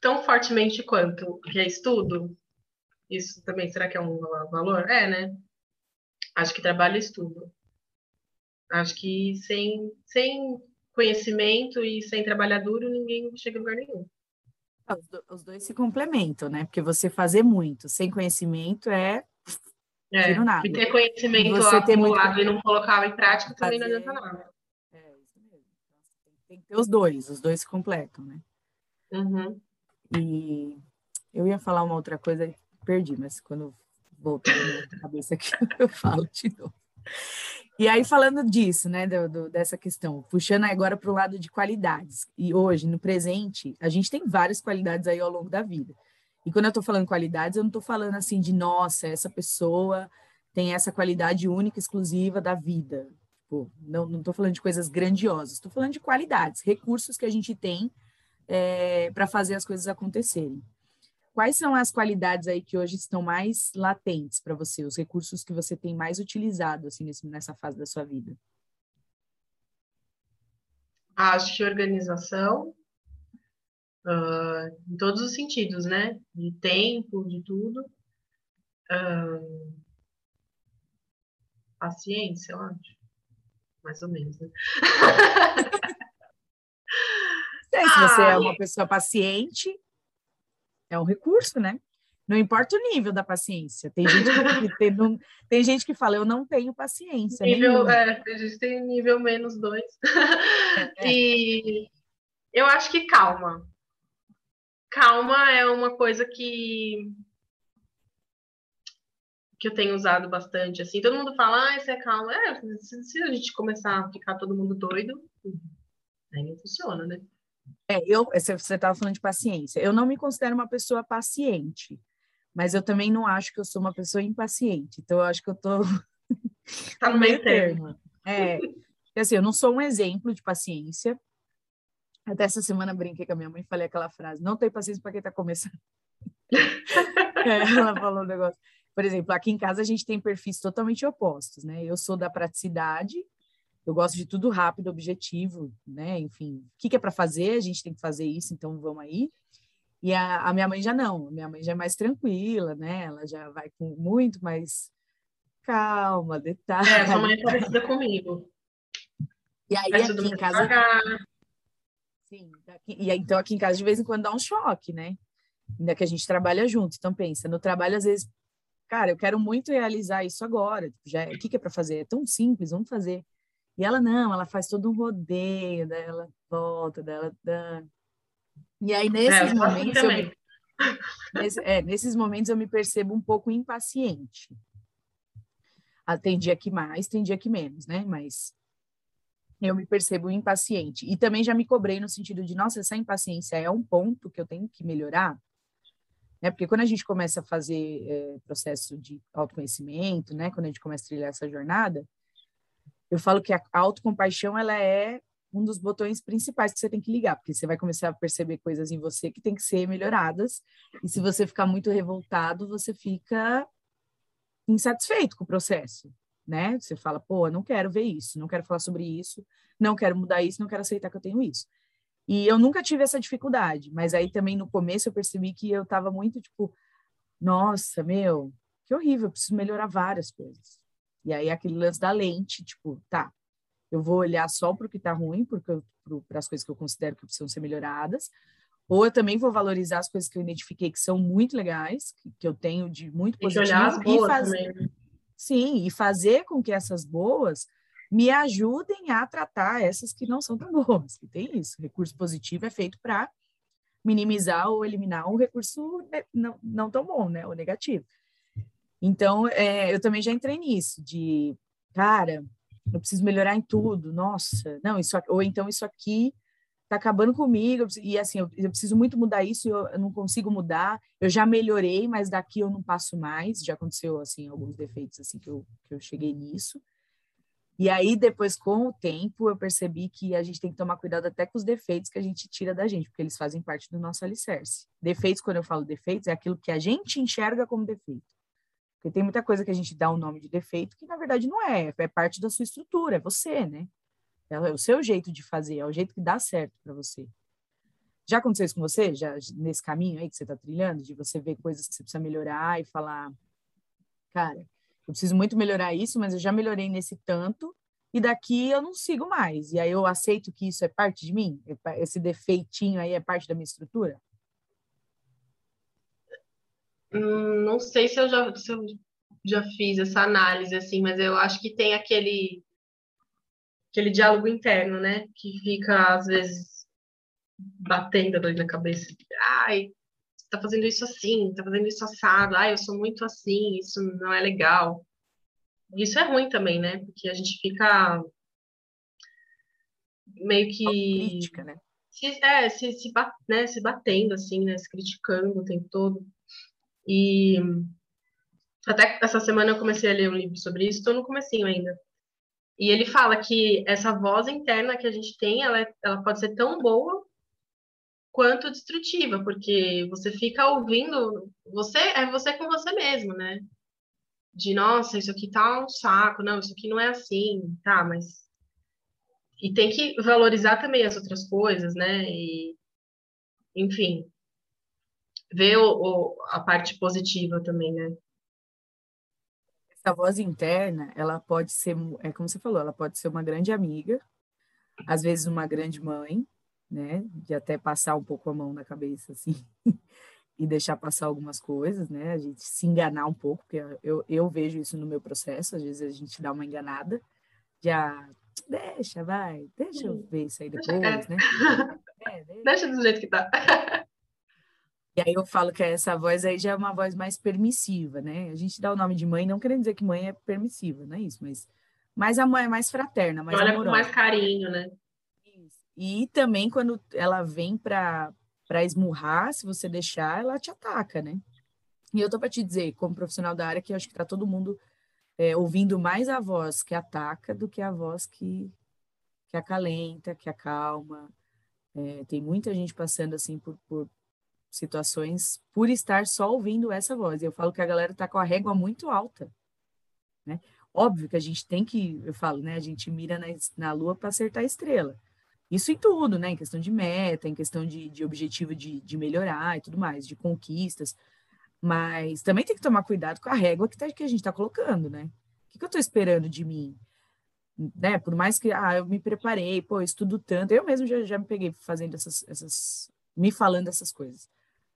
tão fortemente quanto, que é estudo. Isso também, será que é um valor? É, né? Acho que trabalho e estudo. Acho que sem, sem conhecimento e sem trabalhar duro, ninguém chega a lugar nenhum. Os dois se complementam, né? Porque você fazer muito sem conhecimento é. É, nada. e ter conhecimento e você acumulado muito... e não colocar em prática também fazer... não adianta nada. É, isso mesmo. Então, tem que ter os dois, os dois se completam, né? Uhum. E eu ia falar uma outra coisa, perdi, mas quando voltar na cabeça aqui, <laughs> eu falo de novo. E aí, falando disso, né, do, do, dessa questão, puxando agora para o lado de qualidades. E hoje, no presente, a gente tem várias qualidades aí ao longo da vida. E quando eu estou falando qualidades, eu não estou falando assim de, nossa, essa pessoa tem essa qualidade única, exclusiva da vida. Tipo, não estou falando de coisas grandiosas, estou falando de qualidades, recursos que a gente tem é, para fazer as coisas acontecerem. Quais são as qualidades aí que hoje estão mais latentes para você, os recursos que você tem mais utilizado assim nessa fase da sua vida? Acho que organização, uh, em todos os sentidos, né? De tempo, de tudo. Uh, paciência, eu acho. Mais ou menos, né? <laughs> se você é uma pessoa paciente, é um recurso, né? Não importa o nível da paciência. Tem gente que, <laughs> tem, não, tem gente que fala, eu não tenho paciência. Nível, é, a gente tem nível menos dois. É. <laughs> E eu acho que calma. Calma é uma coisa que que eu tenho usado bastante, assim, todo mundo fala, ah, isso é calma. É, se, se, a gente começar a ficar todo mundo doido, aí não funciona, né? É, eu, você estava falando de paciência. Eu não me considero uma pessoa paciente, mas eu também não acho que eu sou uma pessoa impaciente. Então, eu acho que eu tô <laughs> tá no meio termo. É, assim, eu não sou um exemplo de paciência. Até essa semana brinquei com a minha mãe e falei aquela frase: não tem paciência para quem está começando. <laughs> é, ela falou um negócio. Por exemplo, aqui em casa a gente tem perfis totalmente opostos, né? Eu sou da praticidade, eu gosto de tudo rápido, objetivo, né? Enfim, o que, que é para fazer? A gente tem que fazer isso, então vamos aí. E a, a, minha mãe já não, minha mãe já é mais tranquila, né? Ela já vai com muito mais calma, detalhe. É, sua mãe é parecida comigo. E aí aqui em casa. Sim, daqui... e aí, então aqui em casa de vez em quando dá um choque, né? Ainda que a gente trabalha junto. Então pensa, no trabalho às vezes cara, eu quero muito realizar isso agora. Já, o que, que é para fazer? É tão simples, vamos fazer. E ela não, ela faz todo um rodeio, dela volta, dela dá. E aí nesses é, momentos eu me, nesse, é, nesses momentos eu me percebo um pouco impaciente. Ah, tem dia que mais, tem dia que menos, né? Mas eu me percebo impaciente. E também já me cobrei no sentido de, nossa, essa impaciência é um ponto que eu tenho que melhorar né? Porque quando a gente começa a fazer é, processo de autoconhecimento, né? Quando a gente começa a trilhar essa jornada, eu falo que a autocompaixão ela é um dos botões principais que você tem que ligar, porque você vai começar a perceber coisas em você que tem que ser melhoradas. E se você ficar muito revoltado, você fica insatisfeito com o processo, né? Você fala, pô, não quero ver isso, não quero falar sobre isso, não quero mudar isso, não quero aceitar que eu tenho isso. E eu nunca tive essa dificuldade, mas aí também no começo eu percebi que eu estava muito tipo, nossa, meu, que horrível, eu preciso melhorar várias coisas. E aí aquele lance da lente, tipo, tá, eu vou olhar só para o que está ruim, para as coisas que eu considero que precisam ser melhoradas, ou eu também vou valorizar as coisas que eu identifiquei que são muito legais, que, que eu tenho de muito positivo, e, e fazer, também. sim, e fazer com que essas boas me ajudem a tratar essas que não são tão boas, que tem isso. recurso positivo é feito para minimizar ou eliminar um recurso não, não tão bom, né, o negativo. Então, é, eu também já entrei nisso, de, cara, eu preciso melhorar em tudo, nossa, não, isso ou então isso aqui tá acabando comigo, e assim, eu, eu preciso muito mudar isso, eu, eu, não consigo mudar, eu já melhorei, mas daqui eu não passo mais, já aconteceu, assim, alguns defeitos, assim, que eu, que eu cheguei nisso, e aí, depois, com o tempo, eu percebi que a gente tem que tomar cuidado até com os defeitos que a gente tira da gente, porque eles fazem parte do nosso alicerce. Defeitos, quando eu falo defeitos, é aquilo que a gente enxerga como defeito. Porque tem muita coisa que a gente dá o um nome de defeito que, na verdade, não é. É parte da sua estrutura, é você, né? É o seu jeito de fazer, é o jeito que dá certo para você. Já aconteceu isso com você? Já nesse caminho aí que você está trilhando, de você ver coisas que você precisa melhorar e falar, cara, eu preciso muito melhorar isso, mas eu já melhorei nesse tanto, e daqui eu não sigo mais. E aí eu aceito que isso é parte de mim? Esse defeitinho aí é parte da minha estrutura? Hum, não sei se eu, já, se eu já fiz essa análise, assim, mas eu acho que tem aquele, aquele diálogo interno, né? Que fica, às vezes, batendo ali na cabeça. Ai, tá fazendo isso assim, tá fazendo isso assado, ah, eu sou muito assim, isso não é legal. Isso é ruim também, né? Porque a gente fica meio que. Crítica, né? Se, é, se, se, né, se batendo, assim, né? Se criticando o tempo todo. E até essa semana eu comecei a ler um livro sobre isso, estou no comecinho ainda. E ele fala que essa voz interna que a gente tem, ela, é, ela pode ser tão boa quanto destrutiva, porque você fica ouvindo, você é você com você mesmo, né? De nossa, isso aqui tá um saco, não, isso aqui não é assim, tá, mas e tem que valorizar também as outras coisas, né? E enfim, ver o, o, a parte positiva também, né? Essa voz interna, ela pode ser, é como você falou, ela pode ser uma grande amiga, às vezes uma grande mãe, né? De até passar um pouco a mão na cabeça, assim. <laughs> e deixar passar algumas coisas, né? A gente se enganar um pouco, porque eu, eu vejo isso no meu processo, às vezes a gente dá uma enganada, já deixa, vai, deixa eu ver isso aí depois, né? <laughs> É, deixa. deixa do jeito que tá. <laughs> E aí eu falo que essa voz aí já é uma voz mais permissiva, né? A gente dá o nome de mãe, não querendo dizer que mãe é permissiva, não é isso, mas, mas a mãe é mais fraterna, mais Olha amorosa. com mais carinho, né? E também quando ela vem para esmurrar, se você deixar, ela te ataca, né? E eu tô para te dizer, como profissional da área, que eu acho que tá todo mundo é, ouvindo mais a voz que ataca do que a voz que, que acalenta, que acalma. É, tem muita gente passando assim por, por situações por estar só ouvindo essa voz. Eu falo que a galera tá com a régua muito alta, né? Óbvio que a gente tem que, eu falo, né? A gente mira na, na lua para acertar a estrela. Isso em tudo, né? Em questão de meta, em questão de, de objetivo de, de melhorar e tudo mais, de conquistas. Mas também tem que tomar cuidado com a régua que, tá, que a gente está colocando, né? O que, que eu estou esperando de mim? Né? Por mais que ah, eu me preparei, pô, estudo tanto, eu mesmo já, já me peguei fazendo essas, essas. me falando essas coisas.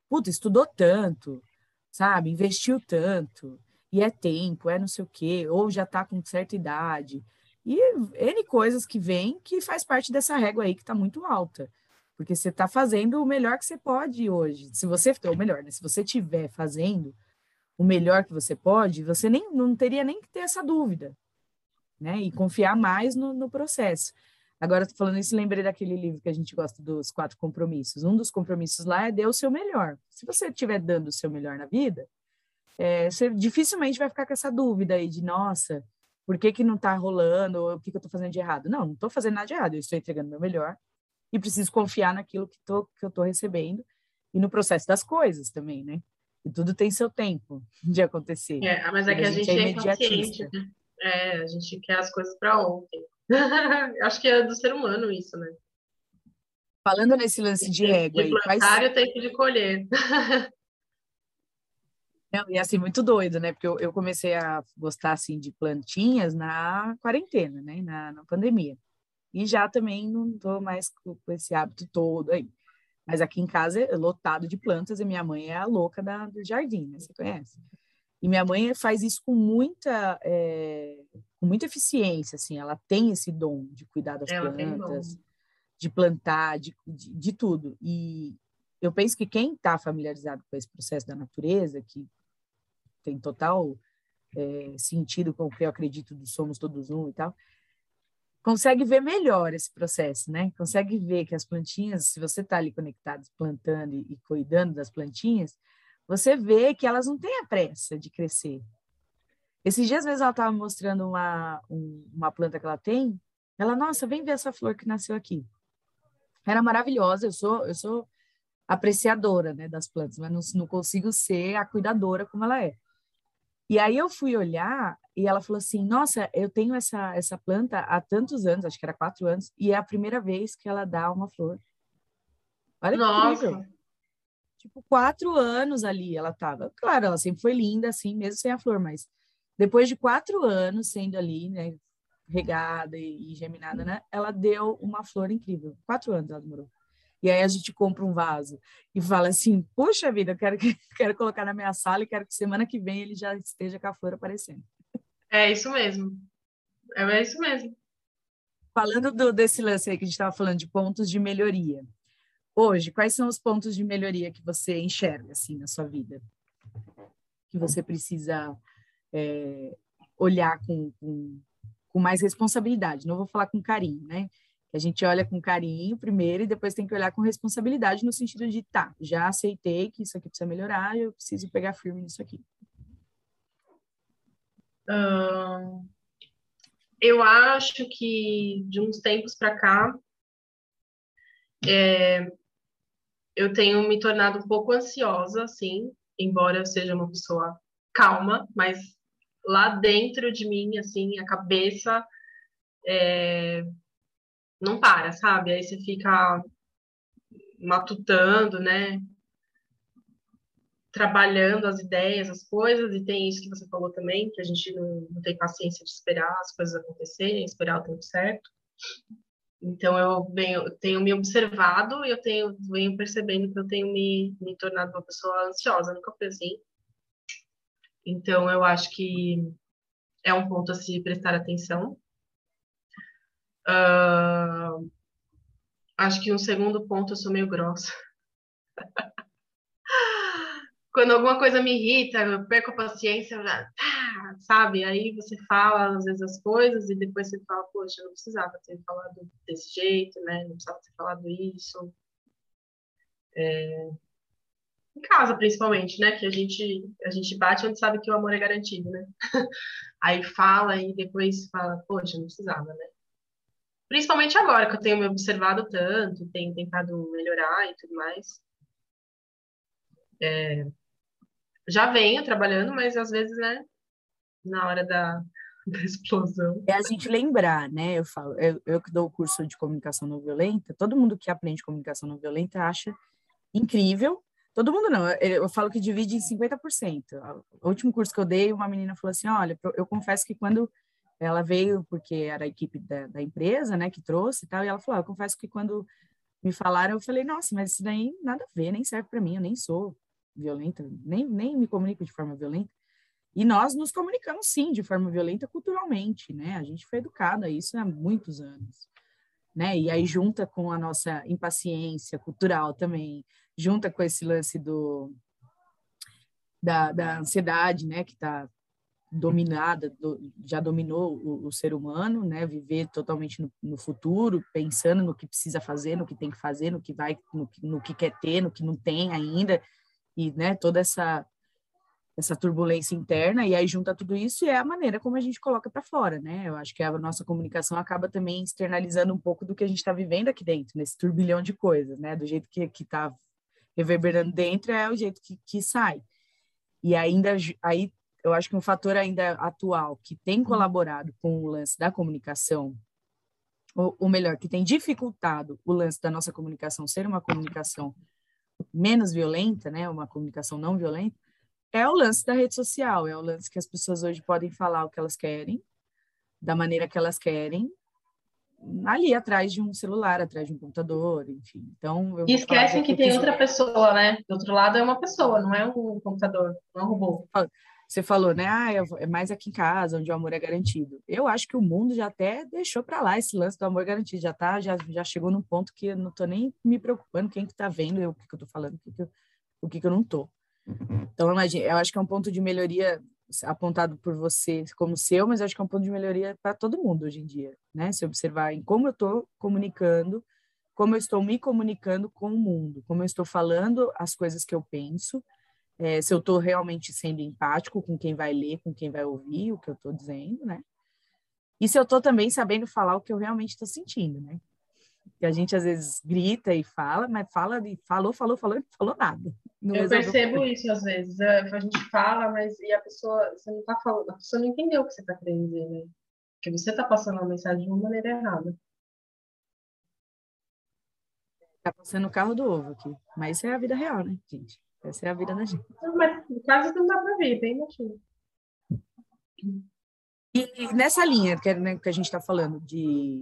Puta, estudou tanto, sabe? Investiu tanto, e é tempo, é não sei o quê, ou já está com certa idade e N coisas que vêm que faz parte dessa régua aí que está muito alta. Porque você está fazendo o melhor que você pode hoje. Se você, ou melhor, né? se você estiver fazendo o melhor que você pode, você nem não teria nem que ter essa dúvida, né? E confiar mais no, no processo. Agora, falando isso, lembrei daquele livro que a gente gosta dos quatro compromissos. Um dos compromissos lá é dê o seu melhor. Se você estiver dando o seu melhor na vida, é, você dificilmente vai ficar com essa dúvida aí de, nossa, por que, que não está rolando, ou o que, que eu estou fazendo de errado. Não, não estou fazendo nada de errado, eu estou entregando meu melhor e preciso confiar naquilo que, tô, que eu estou recebendo e no processo das coisas também, né? E tudo tem seu tempo <laughs> de acontecer. É, mas é que a, a gente, gente é, é imediatista. Né? É, a gente quer as coisas para ontem. <laughs> Acho que é do ser humano isso, né? Falando nesse lance de régua. De plantar quais... o tempo de colher. Não, e assim, muito doido, né? Porque eu, eu, comecei a gostar, assim, de plantinhas na quarentena, né? Na, na pandemia. E já também não tô mais com, com, esse hábito todo aí. Mas aqui em casa é lotado de plantas e minha mãe é a louca da, do jardim, né? Você conhece? E minha mãe faz isso com muita, é, com muita eficiência, assim. Ela tem esse dom de cuidar das ela plantas, de plantar, de, de, de tudo. E eu penso que quem está familiarizado com esse processo da natureza, que tem total é, sentido com o que eu acredito do Somos Todos Um e tal, consegue ver melhor esse processo, né? Consegue ver que as plantinhas, se você está ali conectado, plantando e, e, cuidando das plantinhas, você vê que elas não têm a pressa de crescer. Esses dias mesmo ela estava mostrando uma, um, uma planta que ela tem, ela, nossa, vem ver essa flor que nasceu aqui. Era maravilhosa, eu sou, eu sou apreciadora né, das plantas, mas não, não consigo ser a cuidadora como ela é. E aí eu fui olhar e ela falou assim: Nossa, eu tenho essa, essa planta há tantos anos, acho que era quatro anos, e é a primeira vez que ela dá uma flor. Olha Nossa. que incrível. Tipo, quatro anos ali ela tava. Claro, ela sempre foi linda, assim, mesmo sem a flor, mas depois de quatro anos sendo ali, né, regada e, e geminada, né, ela deu uma flor incrível. Quatro anos ela demorou. E aí a gente compra um vaso e fala assim: Poxa vida, eu quero, <laughs> quero colocar na minha sala e quero que semana que vem ele já esteja com a flor aparecendo. É isso mesmo. É, é isso mesmo. Falando do, desse lance aí que a gente estava falando de pontos de melhoria. Hoje, quais são os pontos de melhoria que você enxerga assim na sua vida? Que você precisa é, olhar com, com, com mais responsabilidade. Não vou falar com carinho, né? A gente olha com carinho primeiro e depois tem que olhar com responsabilidade no sentido de, tá, já aceitei que isso aqui precisa melhorar, eu preciso pegar firme nisso aqui. Eu acho que de uns tempos para cá é, eu tenho me tornado um pouco ansiosa, assim, embora eu seja uma pessoa calma, mas lá dentro de mim, assim, a cabeça é, não para, sabe? Aí você fica matutando, né? Trabalhando as ideias, as coisas, e tem isso que você falou também, que a gente não, não tem paciência de esperar as coisas acontecerem, esperar o tempo certo. Então, eu venho, tenho me observado e eu tenho, venho percebendo que eu tenho me, me tornado uma pessoa ansiosa, nunca fui assim. Então, eu acho que é um ponto a se prestar atenção. Uh, acho que um segundo ponto, eu sou meio grossa. <laughs> Quando alguma coisa me irrita, eu perco a paciência, ah, sabe? Aí você fala às vezes as coisas e depois você fala, poxa, não precisava ter falado desse jeito, né? Não precisava ter falado isso. É... Em casa, principalmente, né? Que a gente, a gente bate onde sabe que o amor é garantido, né? <laughs> Aí fala e depois fala, poxa, não precisava, né? Principalmente agora que eu tenho me observado tanto, tenho tentado melhorar e tudo mais. É, já venho trabalhando, mas às vezes, né, na hora da, <laughs> da explosão. É a gente lembrar, né? Eu falo, eu, eu que dou o curso de comunicação não violenta, todo mundo que aprende comunicação não violenta acha incrível. Todo mundo não, eu, falo que divide em 50%. O último curso que eu dei, uma menina falou assim: olha, eu confesso que quando ela veio, porque era a equipe da, da empresa, né, que trouxe e tal, e ela falou: ah, eu confesso que quando me falaram, eu falei: nossa, mas isso daí nada a ver, nem serve para mim, eu nem sou violenta, nem, nem me comunico de forma violenta. E nós nos comunicamos, sim, de forma violenta culturalmente, né? A gente foi educado a isso há muitos anos, né? E aí junta com a nossa impaciência cultural também, junta com esse lance do da, da ansiedade, né? Que está dominada, do, já dominou o, o, ser humano, né? Viver totalmente no, no, futuro, pensando no que precisa fazer, no que tem que fazer, no que vai, no, no que quer ter, no que não tem ainda, e né, toda essa essa turbulência interna e aí junta tudo isso e é a maneira como a gente coloca para fora, né? Eu acho que a nossa comunicação acaba também externalizando um pouco do que a gente está vivendo aqui dentro, nesse turbilhão de coisas, né? Do jeito que que está reverberando dentro é o jeito que, que sai. E ainda aí eu acho que um fator ainda atual que tem colaborado com o lance da comunicação, ou, ou melhor, que tem dificultado o lance da nossa comunicação ser uma comunicação menos violenta, né, uma comunicação não violenta, é o lance da rede social, é o lance que as pessoas hoje podem falar o que elas querem, da maneira que elas querem, ali atrás de um celular, atrás de um computador, enfim. Então, e esquecem que tem outra pessoa, né? Do outro lado é uma pessoa, não é um computador, não é um robô. Você falou, né? Ah, é mais aqui em casa, onde o amor é garantido. Eu acho que o mundo já até deixou para lá esse lance do amor garantido. Já tá, já, já chegou num ponto que eu não tô nem me preocupando quem que tá vendo eu, o que, que eu tô falando, o que, que eu, o que, que eu não tô. Então, imagine, eu acho que é um ponto de melhoria apontado por você como seu, mas eu acho que é um ponto de melhoria para todo mundo hoje em dia, né? Se observar em como eu estou comunicando, como eu estou me comunicando com o mundo, como eu estou falando as coisas que eu penso, é, se eu estou realmente sendo empático com quem vai ler, com quem vai ouvir o que eu estou dizendo, né? E se eu estou também sabendo falar o que eu realmente estou sentindo, né? Que a gente às vezes grita e fala, mas fala e falou, falou, falou e não falou nada. Não eu percebo isso às vezes. É, a gente fala, mas e a pessoa, você não tá falando, a pessoa não entendeu o que você está querendo dizer, né? Porque você está passando a mensagem de uma maneira errada. Tá passando o carro do ovo aqui. Mas isso é a vida real, né, gente? Essa é a vida da gente. Mas quase não dá para ver, bem baixinho. E nessa linha que, né, que a gente está falando de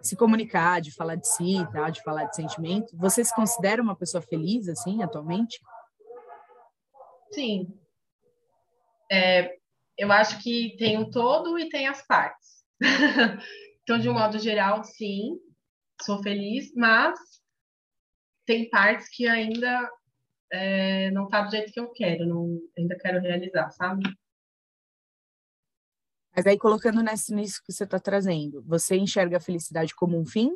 se comunicar, de falar de si, tá? de falar de sentimento, você se considera uma pessoa feliz, assim, atualmente? Sim. É, eu acho que tem o todo e tem as partes. <laughs> então, de um modo geral, sim, sou feliz, mas tem partes que ainda é, não tá do jeito que eu quero, não, ainda quero realizar, sabe? Mas aí, colocando nesse, nisso que você está trazendo, você enxerga a felicidade como um fim?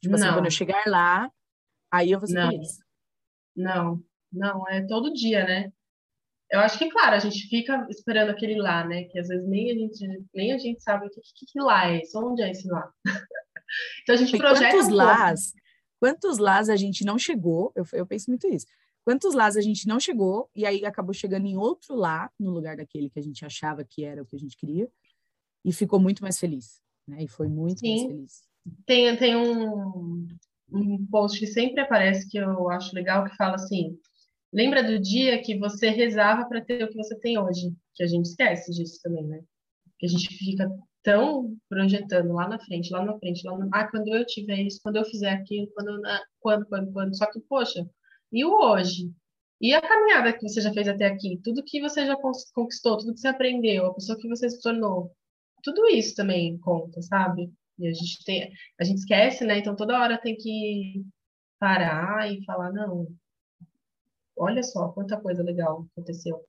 Tipo assim, quando eu chegar lá, aí eu vou ser não. feliz. Não, não, é todo dia, né? Eu acho que, claro, a gente fica esperando aquele lá, né? Que às vezes nem a gente, nem a gente sabe o que, que, que lá é, isso, onde é esse lá. <laughs> então a gente e projeta. Quantos lás, quantos lás a gente não chegou? Eu, eu penso muito isso quantos lás a gente não chegou e aí acabou chegando em outro lá, no lugar daquele que a gente achava que era o que a gente queria, e ficou muito mais feliz, né? E foi muito Sim. mais feliz. Tem, tem um, um post que sempre aparece que eu acho legal que fala assim: lembra do dia que você rezava para ter o que você tem hoje? Que a gente esquece disso também, né? Que a gente fica tão projetando lá na frente, lá na frente, lá na... Ah, quando eu tiver isso, quando eu fizer aquilo, quando, quando, quando, quando. Só que, poxa, e o hoje? E a caminhada que você já fez até aqui? Tudo que você já conquistou, tudo que você aprendeu, a pessoa que você se tornou, tudo isso também conta, sabe? E a gente tem, a gente esquece, né? Então toda hora tem que parar e falar, não, olha só quanta coisa legal aconteceu.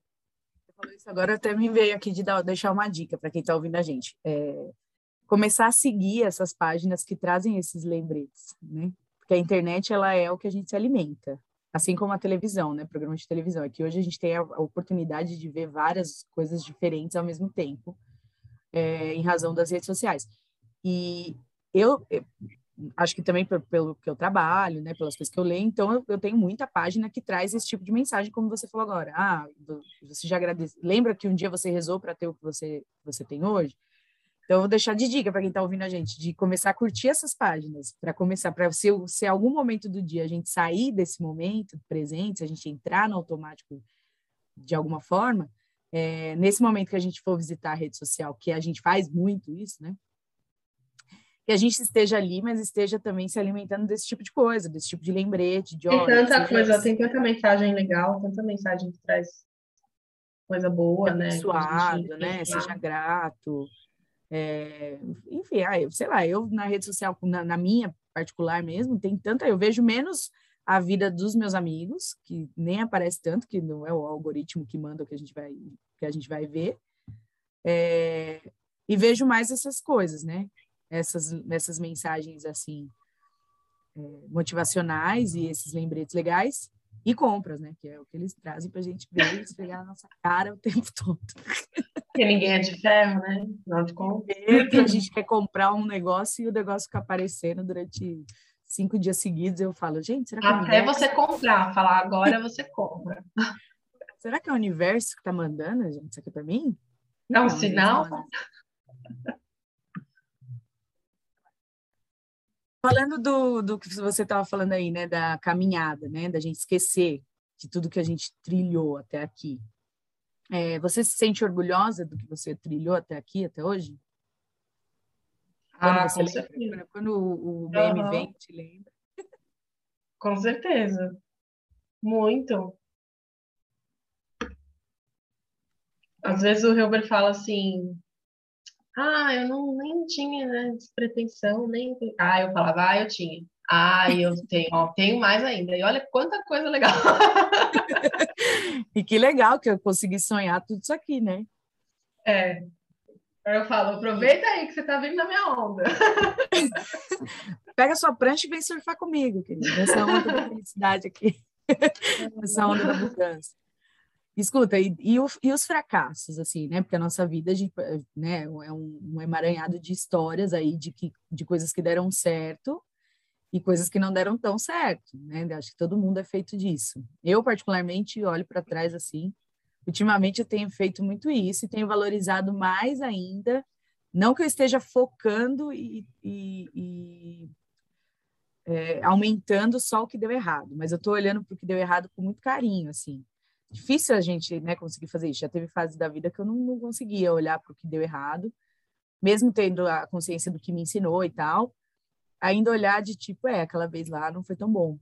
Agora até me veio aqui de dar, deixar uma dica para quem está ouvindo a gente. É, começar a seguir essas páginas que trazem esses lembretes, né? Porque a internet ela é o que a gente se alimenta, assim como a televisão, né? Programa de televisão. Aqui hoje a gente tem a, oportunidade de ver várias coisas diferentes ao mesmo tempo, é, em razão das redes sociais. E eu, eu acho que também pelo que eu trabalho, né, pelas coisas que eu leio, então eu, eu, tenho muita página que traz esse tipo de mensagem, como você falou agora. Ah, você já agradece. Lembra que um dia você rezou para ter o que você, você tem hoje? Então, eu vou deixar de dica para quem está ouvindo a gente, de começar a curtir essas páginas, para começar, para se, se algum momento do dia a gente sair desse momento presente, se a gente entrar no automático de alguma forma, é, nesse momento que a gente for visitar a rede social, que a gente faz muito isso, né? que a gente esteja ali, mas esteja também se alimentando desse tipo de coisa, desse tipo de lembrete, de Tem tanta coisa, tem tanta mensagem legal, tanta mensagem que traz coisa boa, seja né? Suado, né? Seja grato. É, enfim, sei lá, eu na rede social, na, na, minha particular mesmo, tem tanta, eu vejo menos a vida dos meus amigos, que nem aparece tanto, que não é o algoritmo que manda o que a gente vai, que a gente vai ver, é, e vejo mais essas coisas, né? essas, essas mensagens assim é, motivacionais e esses lembretes legais e compras, né? Que é o que eles trazem para a gente ver e esfregar na nossa cara o tempo todo. <laughs> Porque ninguém é de ferro, né? Não de compra. Que a gente quer comprar um negócio e o negócio fica aparecendo durante cinco dias seguidos. Eu falo, gente, será que Até é você comprar, falar agora você compra. Será que é o universo que está mandando, gente, isso aqui para mim? É um sinal? Falando do, do que você estava falando aí, né, da caminhada, né, da gente esquecer de tudo que a gente trilhou até aqui. É, você se sente orgulhosa do que você trilhou até aqui, até hoje? Quando ah, lembra, quando, quando o, o meme uhum. vem, te lembra? Com certeza. Muito. Às vezes o Hilbert fala assim, ah, eu não nem tinha né, despretensão, nem. Ah, eu falava, ah, eu tinha. Ah, eu tenho, ó, tenho mais ainda. E olha quanta coisa legal. <laughs> e que legal que eu consegui sonhar tudo isso aqui, né? É. Eu falo, aproveita aí que você tá vindo na minha onda. <laughs> Pega sua prancha e vem surfar comigo, querido. Essa onda da felicidade aqui. <laughs> Essa onda da mudança. Escuta, e, e, o, e, os fracassos, assim, né? Porque a nossa vida a gente, né, é um, um emaranhado de histórias aí de, que, de coisas que deram certo e coisas que não deram tão certo, né? Acho que todo mundo é feito disso. Eu, particularmente, olho para trás assim. Ultimamente eu tenho feito muito isso e tenho valorizado mais ainda. Não que eu esteja focando e, e, e é, aumentando só o que deu errado, mas eu estou olhando para o que deu errado com muito carinho, assim difícil a gente né, conseguir fazer isso. Já teve fase da vida que eu não, não conseguia olhar para o que deu errado, mesmo tendo a consciência do que me ensinou e tal, ainda olhar de tipo, é, aquela vez lá não foi tão bom.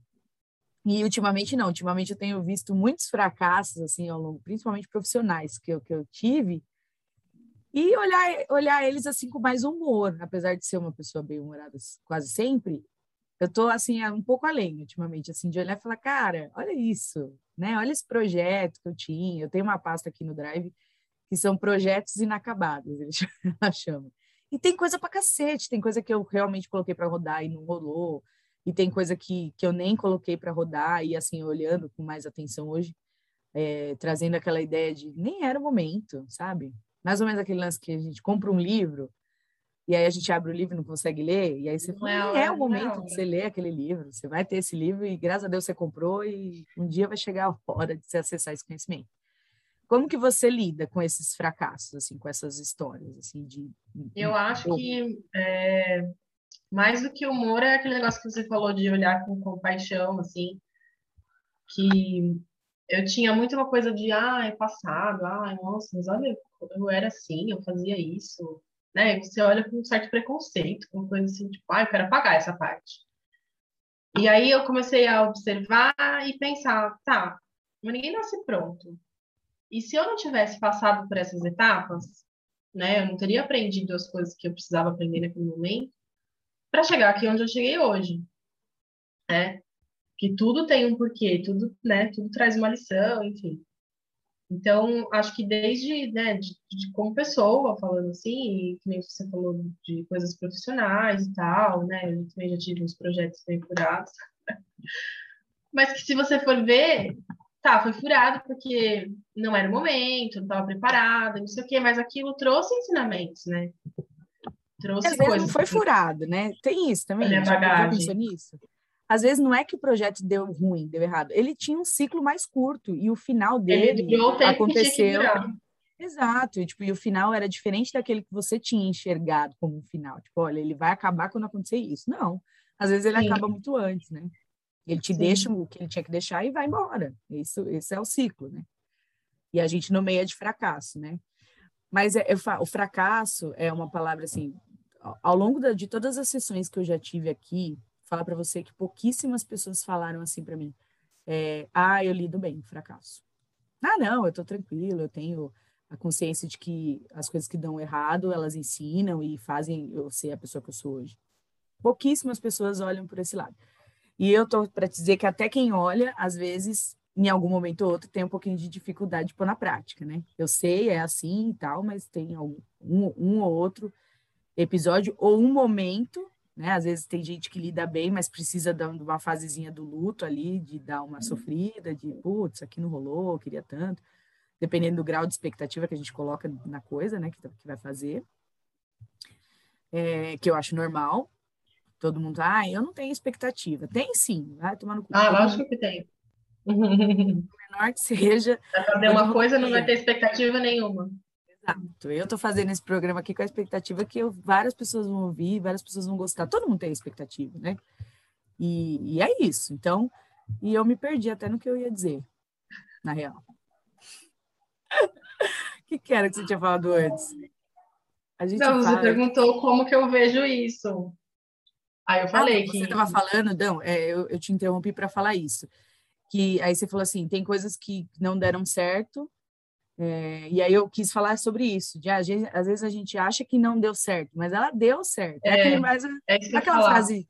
E ultimamente não, ultimamente eu tenho visto muitos fracassos, assim, ao longo, principalmente profissionais que eu, que eu tive, e olhar, olhar eles assim com mais humor, apesar de ser uma pessoa bem humorada quase sempre, eu tô assim um pouco além ultimamente, assim, de olhar e falar, cara, olha isso, né? Olha esse projeto que eu tinha. Eu tenho uma pasta aqui no Drive que são projetos inacabados, <laughs> eles chamam. E tem coisa para cacete, tem coisa que eu realmente coloquei para rodar e não rolou, e tem coisa que, que eu nem coloquei para rodar, e assim, olhando com mais atenção hoje, é, trazendo aquela ideia de nem era o momento, sabe? Mais ou menos aquele lance que a gente compra um livro, e aí a gente abre o livro e não consegue ler, e aí você fala, é, é o momento não. de você ler aquele livro, você vai ter esse livro e graças a Deus você comprou e um dia vai chegar a hora de você acessar esse conhecimento. Como que você lida com esses fracassos, assim, com essas histórias, assim, de... Eu acho que é, mais do que humor é aquele negócio que você falou de olhar com compaixão, assim, que eu tinha muito uma coisa de, ah, é passado, ah, nossa, mas olha, eu era assim, eu fazia isso, né? Você olha com um certo preconceito, com coisa assim, tipo, ah, eu quero apagar essa parte. E aí eu comecei a observar e pensar, tá, mas ninguém nasce pronto. E se eu não tivesse passado por essas etapas, né, eu não teria aprendido as coisas que eu precisava aprender naquele momento para chegar aqui onde eu cheguei hoje, né? Que tudo tem um porquê, tudo, né, tudo traz uma lição, enfim. Então, acho que desde, né, de, de como pessoa, falando assim, que nem você falou de coisas profissionais e tal, né, eu também já tive uns projetos bem furados. <laughs> Mas que se você for ver, tá, foi furado porque não era o momento, não estava preparado, não sei o quê, mas aquilo trouxe ensinamentos, né? Trouxe Às coisas. Vezes não foi furado, né? Tem isso também. Minha bagagem. nisso? Às vezes não é que o projeto deu ruim, deu errado. Ele tinha um ciclo mais curto e o final dele aconteceu. Exato, e, tipo, e o final era diferente daquele que você tinha enxergado como um final. Tipo, olha, ele vai acabar quando acontecer isso. Não, às vezes ele Sim. acaba muito antes, né? Ele te Sim. deixa o que ele tinha que deixar e vai embora. Isso, esse é o ciclo, né? E a gente nomeia de fracasso, né? Mas é, o fracasso é uma palavra assim. Ao longo da, de todas as sessões que eu já tive aqui, falar para você que pouquíssimas pessoas falaram assim para mim: é, ah, eu lido bem, fracasso. Ah, não, eu estou tranquilo, eu tenho a consciência de que as coisas que dão errado, elas ensinam e fazem eu ser a pessoa que eu sou hoje. Pouquíssimas pessoas olham por esse lado. E eu tô para dizer que até quem olha, às vezes, em algum momento ou outro, tem um pouquinho de dificuldade de pôr na prática, né? Eu sei, é assim e tal, mas tem algum, um, um ou outro episódio ou um momento, né? Às vezes tem gente que lida bem, mas precisa de uma fasezinha do luto ali, de dar uma sofrida, de putz, aqui não rolou, queria tanto, dependendo do grau de expectativa que a gente coloca na coisa, né? Que, que vai fazer. É, que eu acho normal, Todo mundo, ah, eu não tenho expectativa. Tem sim, vai tomar no cu. Ah, lógico que tem. <laughs> O menor que seja. Vai fazer uma coisa, não vai ter expectativa nenhuma. Exato. Eu estou fazendo esse programa aqui com a expectativa que eu, várias pessoas vão ouvir, várias pessoas vão gostar. Todo mundo tem expectativa, né? E, e é isso. Então, e eu me perdi até no que eu ia dizer, na real. O <laughs> que, que era que você tinha falado antes? A gente não, fala... você perguntou como que eu vejo isso. Aí eu falei ah, que. Você estava falando, não, é, eu, eu te interrompi para falar isso. Que aí você falou assim: tem coisas que não deram certo, é, e aí eu quis falar sobre isso. De, às, vezes, às vezes a gente acha que não deu certo, mas ela deu certo. É, é aquele mais, é aquela frase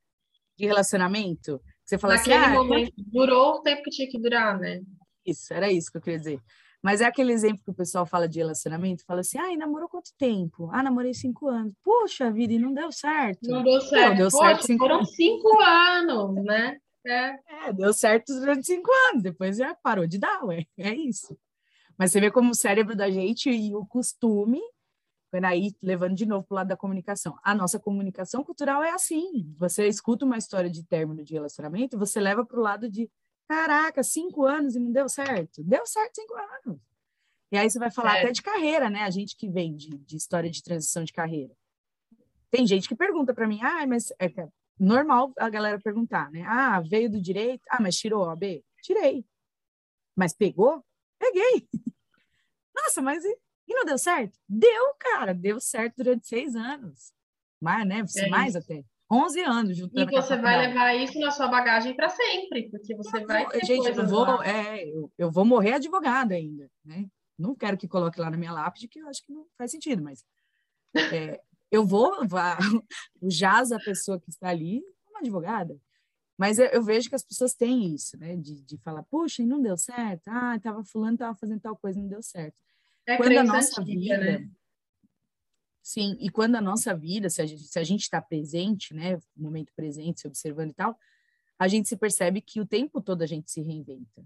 de relacionamento que você fala Naquele assim: ah, momento, durou o tempo que tinha que durar, né? Isso, era isso que eu queria dizer. Mas é aquele exemplo que o pessoal fala de relacionamento, fala assim, ai, namorou quanto tempo? Ah, namorei cinco anos. Puxa vida, e não deu certo. Não deu certo. Não, deu Poxa, certo cinco foram anos. cinco anos, né? É. é, deu certo durante cinco anos, depois já parou de dar, ué. É isso. Mas você vê como o cérebro da gente e o costume, aí levando de novo para o lado da comunicação. A nossa comunicação cultural é assim. Você escuta uma história de término de relacionamento, você leva para o lado de Caraca, cinco anos e não deu certo? Deu certo cinco anos. E aí você vai falar é. até de carreira, né? A gente que vem de, de história de transição de carreira. Tem gente que pergunta para mim, ah, mas é, é normal a galera perguntar, né? Ah, veio do direito? Ah, mas tirou a OAB? Tirei. Mas pegou? Peguei. <laughs> Nossa, mas e, e, não deu certo? Deu, cara, deu certo durante seis anos. Mais, né? É mais até. 11 anos juntando. E você vai levar isso na sua bagagem para sempre, porque você eu vai. Ter gente, eu vou, é, eu, eu, vou morrer advogada ainda, né? Não quero que coloque lá na minha lápide, que eu acho que não faz sentido, mas é, eu vou, vá, <laughs> o jaz, a pessoa que está ali, uma advogada. Mas eu, eu, vejo que as pessoas têm isso, né? De, de falar, puxa, e não deu certo. Ah, tava fulano, tava fazendo tal coisa, não deu certo. É Quando a nossa antiga, vida, né? Sim, e quando a nossa vida, se a gente está presente, né, momento presente, se observando e tal, a gente se percebe que o tempo todo a gente se reinventa.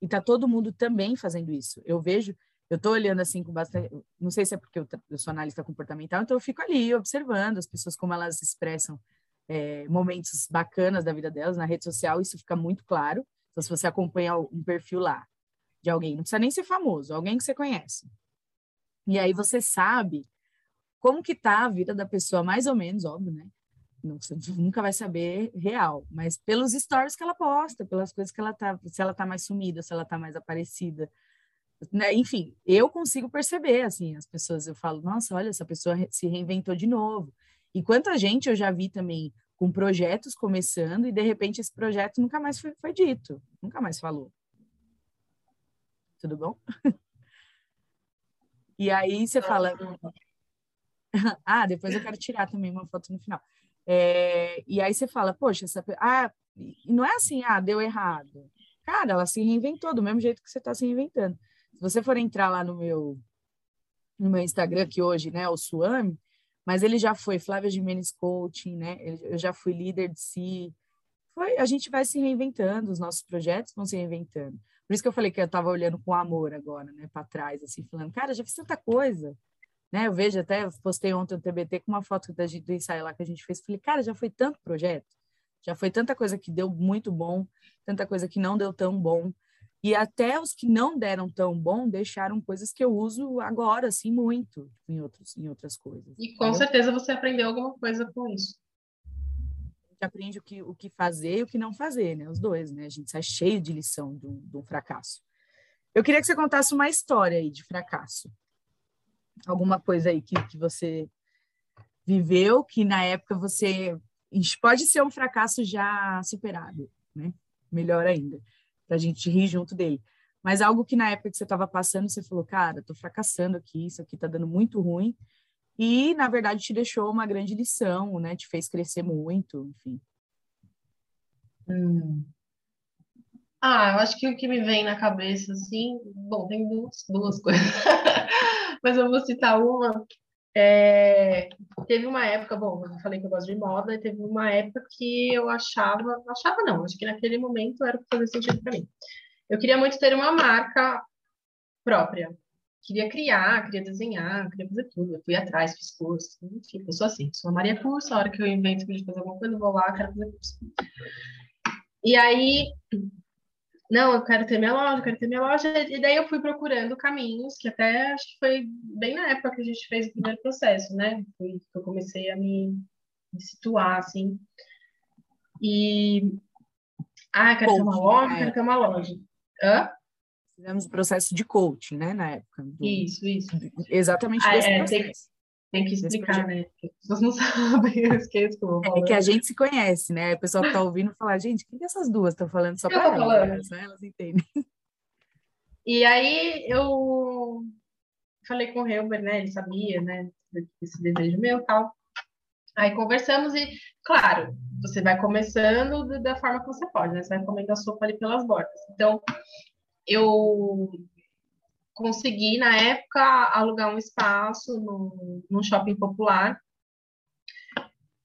E tá todo mundo também fazendo isso. Eu vejo, eu estou olhando assim com bastante, não sei se é porque eu, eu, sou analista comportamental, então eu fico ali observando as pessoas como elas expressam é, momentos bacanas da vida delas na rede social, isso fica muito claro. Então, se você acompanha um perfil lá de alguém, não precisa nem ser famoso, alguém que você conhece, e aí você sabe como que tá a vida da pessoa, mais ou menos, óbvio, né? Não, você nunca vai saber real, mas pelos stories que ela posta, pelas coisas que ela tá, se ela tá mais sumida, se ela tá mais aparecida, né, enfim, eu consigo perceber, assim, as pessoas, eu falo, nossa, olha, essa pessoa se reinventou de novo. E quanta gente eu já vi também com projetos começando e, de repente, esse projeto nunca mais foi, foi dito, nunca mais falou. Tudo bom? <laughs> e aí você fala... ah, depois eu quero tirar também uma foto no final. É, e aí você fala, poxa, essa... Ah, não é assim, ah, deu errado. Cara, ela se reinventou do mesmo jeito que você está se reinventando. Se você for entrar lá no meu no meu Instagram, que hoje né, é o Suami, mas ele já foi Flávia Jimenez Coaching, né? Eu já fui líder de si. Foi, a gente vai se reinventando, os nossos projetos vão se reinventando. Por isso que eu falei que eu estava olhando com amor agora, né, para trás, assim, falando, cara, já fiz tanta coisa, né? Eu vejo até, eu postei ontem no TBT com uma foto da gente, do ensaio lá que a gente fez, falei, cara, já foi tanto projeto, já foi tanta coisa que deu muito bom, tanta coisa que não deu tão bom. E até os que não deram tão bom deixaram coisas que eu uso agora, assim, muito em, outros, em outras coisas. E com certeza você aprendeu alguma coisa com isso. Gente aprende o que, o que fazer e o que não fazer, né? Os dois, né? A gente sai cheio de lição do, do fracasso. Eu queria que você contasse uma história aí de fracasso. Alguma coisa aí que, que você viveu, que na época você. Pode ser um fracasso já superado, né? Melhor ainda para a gente rir junto dele. Mas algo que na época que você estava passando, você falou, cara, estou fracassando aqui, isso aqui está dando muito ruim. E, na verdade, te deixou uma grande lição, né? Te fez crescer muito, enfim. Hum. Ah, eu acho que o que me vem na cabeça, assim, bom, tem duas, duas <laughs> coisas, mas eu vou citar uma é, teve uma época, bom, eu falei que eu gosto de moda, e teve uma época que eu achava, achava não, acho que naquele momento era o que fazia sentido para mim. Eu queria muito ter uma marca própria. Queria criar, queria desenhar, queria fazer tudo. Eu fui atrás, fiz curso, enfim, eu sou assim, sou a Maria Curso, a hora que eu invento de fazer alguma coisa, eu vou lá, quero fazer curso. E aí, não, eu quero ter minha loja, eu quero ter minha loja. E daí eu fui procurando caminhos, que até acho que foi bem na época que a gente fez o primeiro processo, né? Foi que eu comecei a me, me situar, assim. E. Ah, quero coaching, ter uma loja, quero ter uma loja. Hã? Fizemos o processo de coaching, né, na época. Do... Isso, isso. Exatamente ah, desse é, processo. Tem que explicar, né? Porque as pessoas não <laughs> sabem, eu esqueço como É que a gente se conhece, né? O pessoal que tá ouvindo fala, gente, o que essas duas estão falando só para elas, né? Elas entendem. <laughs> E aí eu falei com o Helber, né? Ele sabia, né? Esse desejo meu tal. Aí conversamos e, claro, você vai começando da forma que você pode, né? Você vai comendo a sopa ali pelas bordas. Então, eu consegui, na época, alugar um espaço no, num shopping popular.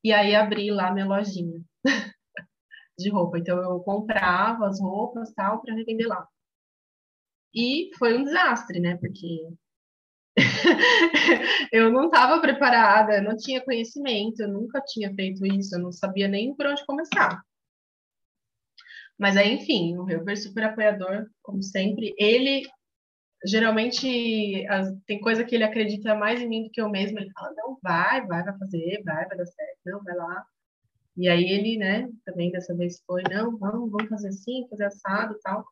E aí abri lá minha lojinha <laughs> de roupa. Então eu comprava as roupas tal para revender lá. E foi um desastre, né? Porque <laughs> eu não estava preparada, não tinha conhecimento, eu nunca tinha feito isso, eu não sabia nem por onde começar. Mas aí, enfim, o Helber super apoiador, como sempre. Ele geralmente as, tem coisa que ele acredita mais em mim do que eu mesma. Ele fala, não, vai, vai, vai fazer, vai, vai dar certo, não, vai lá. E aí ele, né, também dessa vez foi, não, vamos, vamos fazer assim, fazer assado e tal.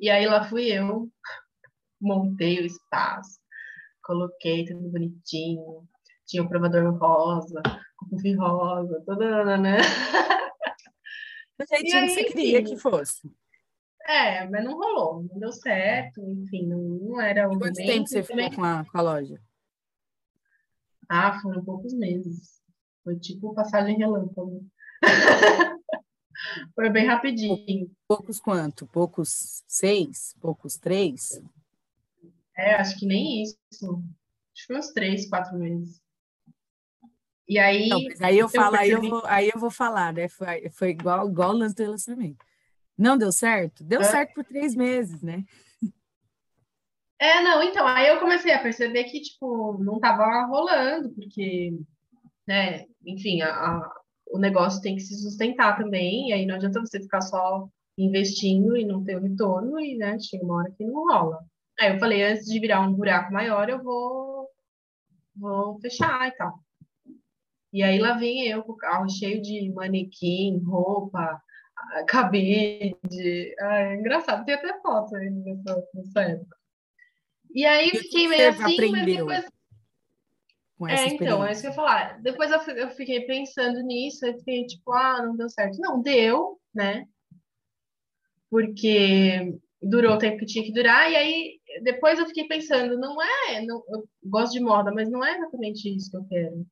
E aí lá fui eu, montei o espaço, coloquei tudo bonitinho, tinha o provador rosa, o rosa, toda, né? <laughs> Do jeitinho que você queria que fosse. É, mas não rolou, não deu certo, enfim, não, não era o Quanto tempo você ficou com a, com a loja? Ah, foram poucos meses. Foi tipo passagem relâmpago. <laughs> Foi bem rapidinho. Poucos quanto? Poucos seis? Poucos três? É, acho que nem isso. Acho que foi uns três, quatro meses. E aí. Não, aí eu falo, percebi... aí, eu vou, aí eu vou falar, né? Foi, foi igual, igual o lance do relacionamento. Não deu certo? Deu é. certo por três meses, né? É, não, então, aí eu comecei a perceber que, tipo, não tava rolando, porque, né, enfim, a, a, o negócio tem que se sustentar também, e aí não adianta você ficar só investindo e não ter o retorno, e, né, chega uma hora que não rola. Aí eu falei, antes de virar um buraco maior, eu vou, vou fechar e tal. E aí lá vem eu com o carro cheio de manequim, roupa, cabide. Ah, é engraçado, tem até foto aí nessa, nessa época. E aí eu fiquei meio assim, aprendeu mas depois... Com essa é, então, é isso que eu ia falar. Depois eu fiquei pensando nisso, aí fiquei tipo, ah, não deu certo. Não, deu, né? Porque durou o tempo que tinha que durar, e aí depois eu fiquei pensando, não é, não, eu gosto de moda, mas não é exatamente isso que eu quero.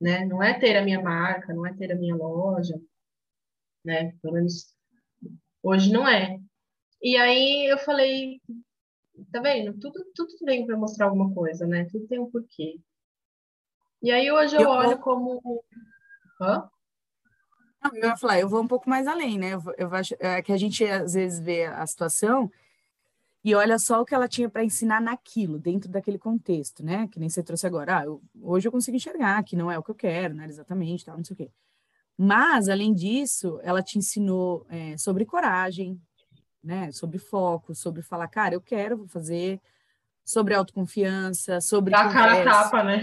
Né? Não é ter a minha marca, não é ter a minha loja, né? Pelo menos hoje não é. E aí eu falei, tá vendo? Tudo, tudo vem para mostrar alguma coisa, né? Tudo tem um porquê. E aí hoje eu, eu olho vou... como. Hã? Não, eu ia falar, eu vou um pouco mais além, né? Eu, eu acho é que a gente às vezes vê a situação e olha só o que ela tinha para ensinar naquilo, dentro daquele contexto, né? Que nem você trouxe agora. Ah, eu, hoje eu consigo enxergar que não é o que eu quero, né? Exatamente, tal, não sei o quê. Mas, além disso, ela te ensinou é, sobre coragem, né? Sobre foco, sobre falar, cara, eu quero, vou fazer, sobre autoconfiança, sobre a cara tapa, né?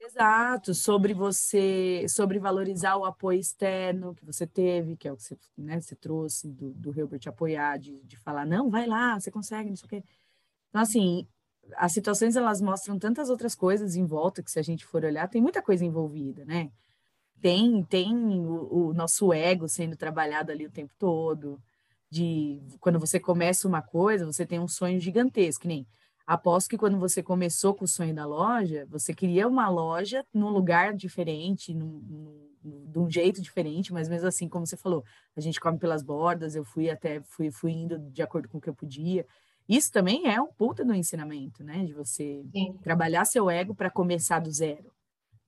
Exato, sobre você, sobre valorizar o apoio externo que você teve, que é o que você, né, você trouxe do, do Hilbert apoiar, de, de falar, não, vai lá, você consegue, não sei o quê. Então, assim, as situações, elas mostram tantas outras coisas em volta, que se a gente for olhar, tem muita coisa envolvida, né? Tem, tem o, o nosso ego sendo trabalhado ali o tempo todo, de quando você começa uma coisa, você tem um sonho gigantesco, que nem aposto que quando você começou com o sonho da loja, você queria uma loja num lugar diferente, num, num, de um jeito diferente, mas mesmo assim, como você falou, a gente come pelas bordas, eu fui até, fui, fui indo de acordo com o que eu podia. Isso também é um puta do ensinamento, né? De você Sim. trabalhar seu ego para começar do zero,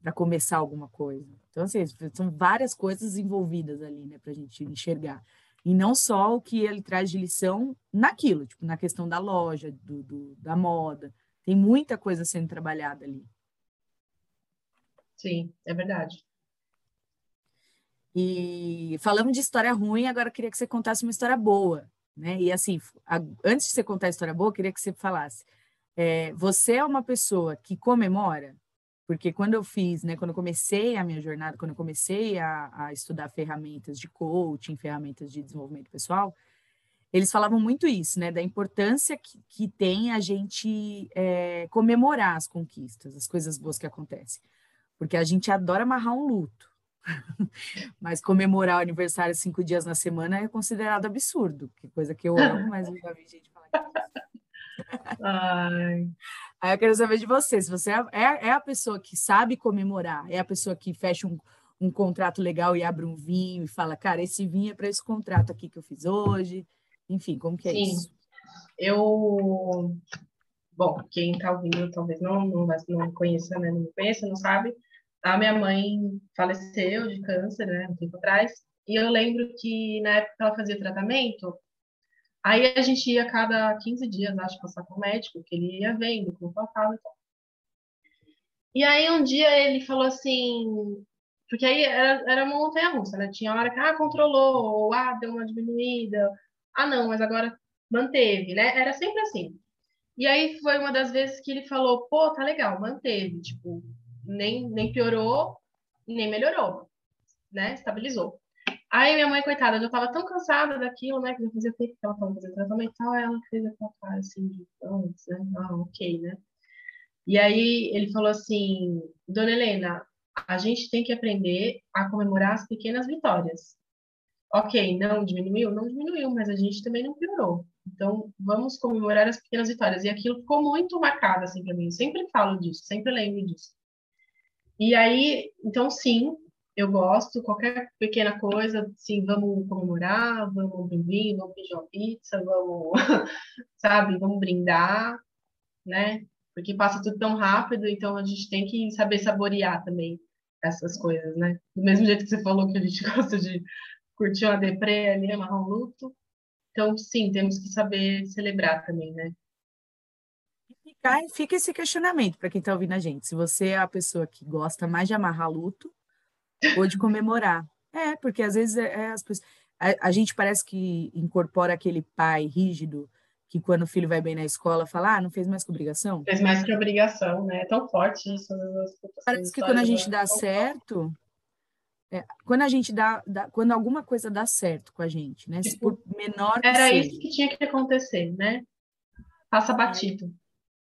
para começar alguma coisa. Então, assim, são várias coisas envolvidas ali, né, para a gente enxergar e não só o que ele traz de lição naquilo, tipo, na questão da loja, do, do, da moda. Tem muita coisa sendo trabalhada ali. Sim, é verdade. E falamos de história ruim, agora eu queria que você contasse uma história boa, né? E assim, a, antes de você contar a história boa, eu queria que você falasse. É, você é uma pessoa que comemora? Porque quando eu fiz, né, quando eu comecei a minha jornada, quando eu comecei a, a estudar ferramentas de coaching, ferramentas de desenvolvimento pessoal, eles falavam muito isso, né, da importância que, que tem a gente é, comemorar as conquistas, as coisas boas que acontecem. Porque a gente adora amarrar um luto. <laughs> mas comemorar o aniversário cinco dias na semana é considerado absurdo, que coisa que eu amo, mas eu já vi gente falar que é <laughs> Ai. Aí eu quero saber de você, se você é, é, é, a pessoa que sabe comemorar, é a pessoa que fecha um, um contrato legal e abre um vinho e fala, cara, esse vinho é para esse contrato aqui que eu fiz hoje. Enfim, como que é Sim. isso? Eu, bom, quem está ouvindo talvez não, não, não conheça, né? Não me conheça, não sabe. A minha mãe faleceu de câncer, né, um tempo atrás. E eu lembro que na época que ela fazia tratamento, Aí a gente ia cada 15 dias, acho, passar com o médico, que ele ia vendo como faltava e tal. E aí um dia ele falou assim, porque aí era, era uma montanha russa, né? Tinha hora que, ah, controlou, ou, ah, deu uma diminuída, ah, não, mas agora manteve, né? Era sempre assim. E aí foi uma das vezes que ele falou, pô, tá legal, manteve, tipo, nem, nem piorou, nem melhorou, né? Estabilizou. Aí minha mãe, coitada, já estava tão cansada daquilo, né? Que já fazia tempo que ela estava fazendo tratamento e tal, ela fez aquela cara assim de antes, né? Ah, ok, né? E aí ele falou assim, Dona Helena, a gente tem que aprender a comemorar as pequenas vitórias. Ok, não diminuiu? Não diminuiu, mas a gente também não piorou. Então, vamos comemorar as pequenas vitórias. E aquilo ficou muito marcado, assim, para mim. Eu sempre falo disso, sempre lembro disso. E aí, então, sim, eu gosto, qualquer pequena coisa, assim, vamos comemorar, vamos beber, vamos pedir uma pizza, vamos, <laughs> sabe, vamos brindar, né? Porque passa tudo tão rápido, então a gente tem que saber saborear também essas coisas, né? Do mesmo jeito que você falou que a gente <laughs> gosta de curtir uma deprê ali, amarrar um luto. Então, sim, temos que saber celebrar também, né? Fica, esse questionamento para quem está ouvindo a gente. Se você é a pessoa que gosta mais de amarrar luto, ou de comemorar. É, porque às vezes é, é as pessoas, a, a, gente parece que incorpora aquele pai rígido que quando o filho vai bem na escola fala, ah, não fez mais que obrigação. Fez mais que obrigação, né? É tão forte isso. Parece que quando a gente dá certo, é, quando a gente dá, dá, quando alguma coisa dá certo com a gente, né? Tipo, por menor que Era seja. isso que tinha que acontecer, né? passa batido.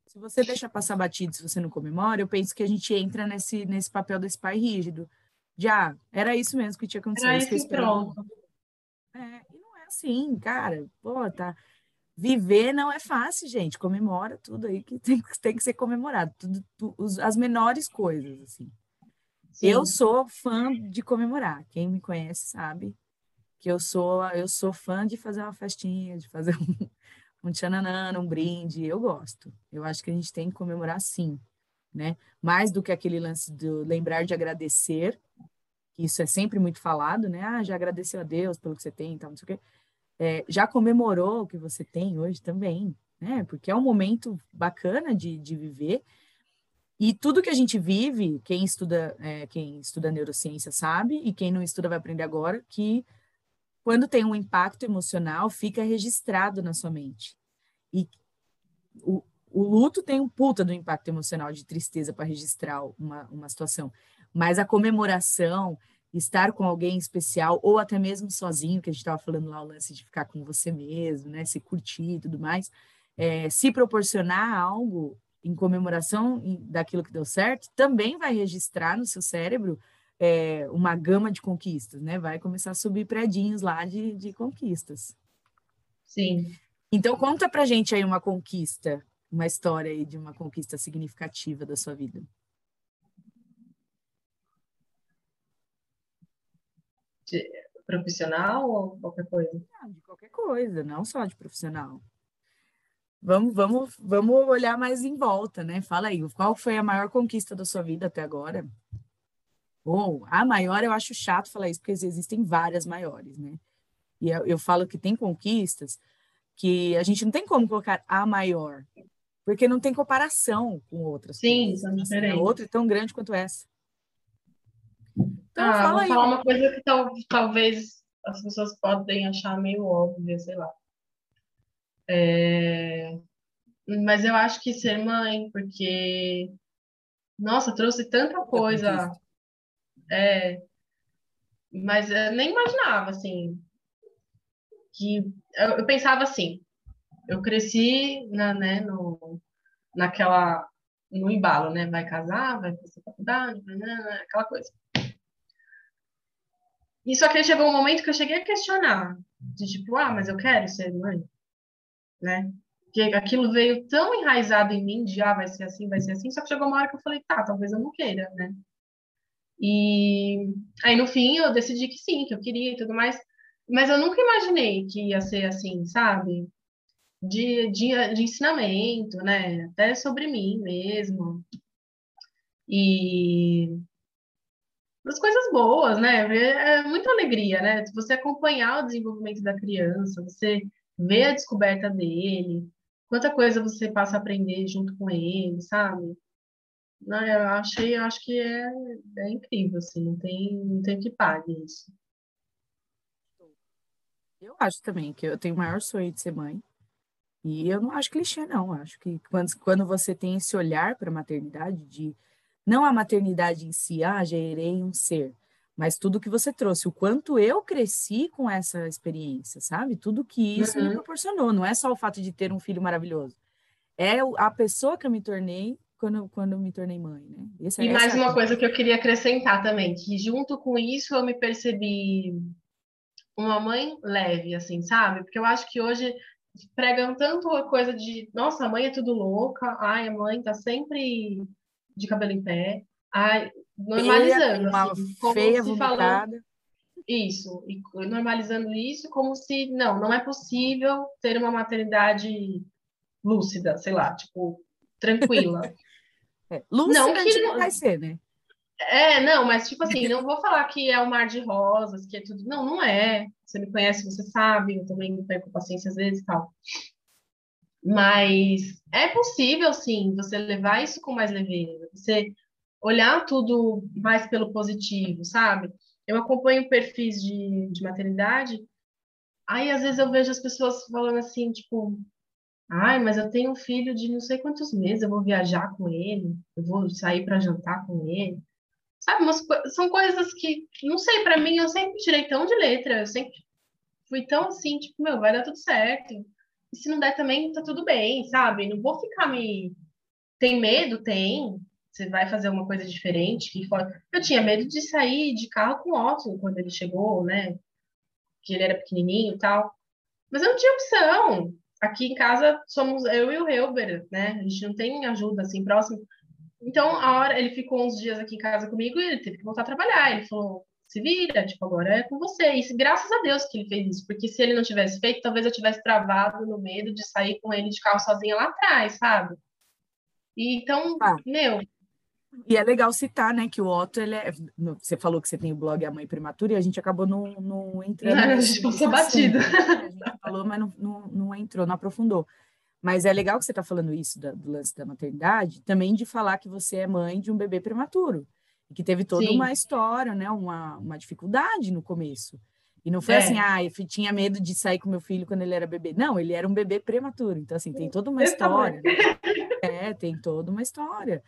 Se você deixa passar batido, se você não comemora, eu penso que a gente entra nesse, nesse papel desse pai rígido. Ah, era isso mesmo que tinha acontecido. Era isso pronto. É, e não é assim, cara. Pô, tá... Viver não é fácil, gente. Comemora tudo aí que <laughs> tem, tem que ser comemorado. Tudo, tudo, as menores coisas, assim. Sim. Eu sou fã de comemorar. Quem me conhece sabe que eu sou eu sou fã de fazer uma festinha, de fazer <laughs> um, um tchananã, um brinde, eu gosto. Eu acho que a gente tem que comemorar sim, né? Mais do que aquele lance do lembrar de agradecer, isso é sempre muito falado, né? Ah, já agradeceu a Deus pelo que você tem tal, não sei o quê. É, já comemorou o que você tem hoje também, né? Porque é um momento bacana de, de viver. E tudo que a gente vive, quem estuda, é, quem estuda neurociência sabe, e quem não estuda vai aprender agora, que quando tem um impacto emocional, fica registrado na sua mente. E o, o luto tem um puta do impacto emocional de tristeza para registrar uma, uma situação. Mas a comemoração, estar com alguém especial, ou até mesmo sozinho, que a gente estava falando lá, o lance de ficar com você mesmo, né? Se curtir e tudo mais, é, se proporcionar algo em comemoração daquilo que deu certo, também vai registrar no seu cérebro é, uma gama de conquistas, né? Vai começar a subir predinhos lá de, de conquistas. Sim. Então, conta pra gente aí uma conquista, uma história aí de uma conquista significativa da sua vida. De profissional ou qualquer coisa? Não, de qualquer coisa, não só de profissional. Vamos, vamos, vamos olhar mais em volta, né? Fala aí, qual foi a maior conquista da sua vida até agora? Ou a maior, eu acho chato falar isso, porque existem várias maiores, né? E eu, eu falo que tem conquistas que a gente não tem como colocar a maior, porque não tem comparação com outras. Sim, são diferentes. Assim, outra é tão grande quanto essa. Então, ah, fala vou aí. falar uma coisa que tal, talvez as pessoas podem achar meio óbvia, sei lá. É... Mas eu acho que ser mãe, porque, nossa, trouxe tanta coisa é, mas eu nem imaginava, assim, que eu, eu pensava assim, eu cresci na, né, no, naquela, no embalo, né, vai casar, vai fazer faculdade, aquela coisa. E só que chegou um momento que eu cheguei a questionar, de tipo, ah, mas eu quero ser mãe, né? Porque aquilo veio tão enraizado em mim, de ah, vai ser assim, vai ser assim, só que chegou uma hora que eu falei, tá, talvez eu não queira, né? E aí, no fim, eu decidi que sim, que eu queria e tudo mais. Mas eu nunca imaginei que ia ser assim, sabe? De, de, de ensinamento, né? Até sobre mim mesmo. E as coisas boas, né? É muita alegria, né? Você acompanhar o desenvolvimento da criança, você ver a descoberta dele, quanta coisa você passa a aprender junto com ele, sabe? Não, eu achei, eu acho que é, é incrível, assim, não tem, não tem que pague isso. Eu acho também que eu tenho o maior sonho de ser mãe. E eu não acho clichê, não. Acho que quando, quando você tem esse olhar para a maternidade, de não a maternidade em si, ah, gerei um ser, mas tudo que você trouxe, o quanto eu cresci com essa experiência, sabe? Tudo que isso uhum. me proporcionou. Não é só o fato de ter um filho maravilhoso. É a pessoa que eu me tornei quando, quando eu me tornei mãe, né? Essa, e mais uma coisa que eu queria acrescentar também, que junto com isso eu me percebi uma mãe leve, assim, sabe? Porque eu acho que hoje pregam tanto a coisa de, nossa, a mãe é tudo louca, ai, a mãe tá sempre de cabelo em pé, ai, normalizando, feia, assim, feia, falando isso, e normalizando isso como se, não, não é possível ter uma maternidade lúcida, sei lá, tipo, tranquila. <laughs> É. Lúcida não, que não vai ser, né? É, não, mas tipo assim, não vou falar que é o mar de rosas, que é tudo. Não, não é. Você me conhece, você sabe, eu também não perco paciência às vezes e tal. Mas é possível, sim, você levar isso com mais leveza, você olhar tudo mais pelo positivo, sabe? Eu acompanho perfis de, de maternidade, aí às vezes eu vejo as pessoas falando assim, tipo, Ai, mas eu tenho um filho de não sei quantos meses, eu vou viajar com ele, eu vou sair para jantar com ele. Sabe, umas, são coisas que, não sei, para mim, eu sempre tirei tão de letra, eu sempre fui tão assim, tipo, meu, vai dar tudo certo. E se não der também, tá tudo bem, sabe? Não vou ficar me. Tem medo? Tem. Você vai fazer uma coisa diferente. Que Eu tinha medo de sair de carro com o Otto quando ele chegou, né? Que ele era pequenininho e tal. Mas eu não tinha opção. Aqui em casa somos eu e o Helber, né? A gente não tem ajuda assim próximo. Então, a hora ele ficou uns dias aqui em casa comigo e ele teve que voltar a trabalhar. Ele falou: se vira, tipo, agora é com você. E graças a Deus que ele fez isso, porque se ele não tivesse feito, talvez eu tivesse travado no medo de sair com ele de carro sozinha lá atrás, sabe? E, então, ah. meu. E é legal citar, né, que o Otto, ele é, você falou que você tem o blog A Mãe Prematura e a gente acabou não, não entrando. Não, a gente passou batido. Né? A gente falou, mas não, não, não entrou, não aprofundou. Mas é legal que você está falando isso da, do lance da maternidade, também de falar que você é mãe de um bebê prematuro, e que teve toda Sim. uma história, né, uma, uma dificuldade no começo. E não foi é. assim, ah, eu tinha medo de sair com meu filho quando ele era bebê. Não, ele era um bebê prematuro. Então, assim, tem toda uma história. Né? É, tem toda uma história.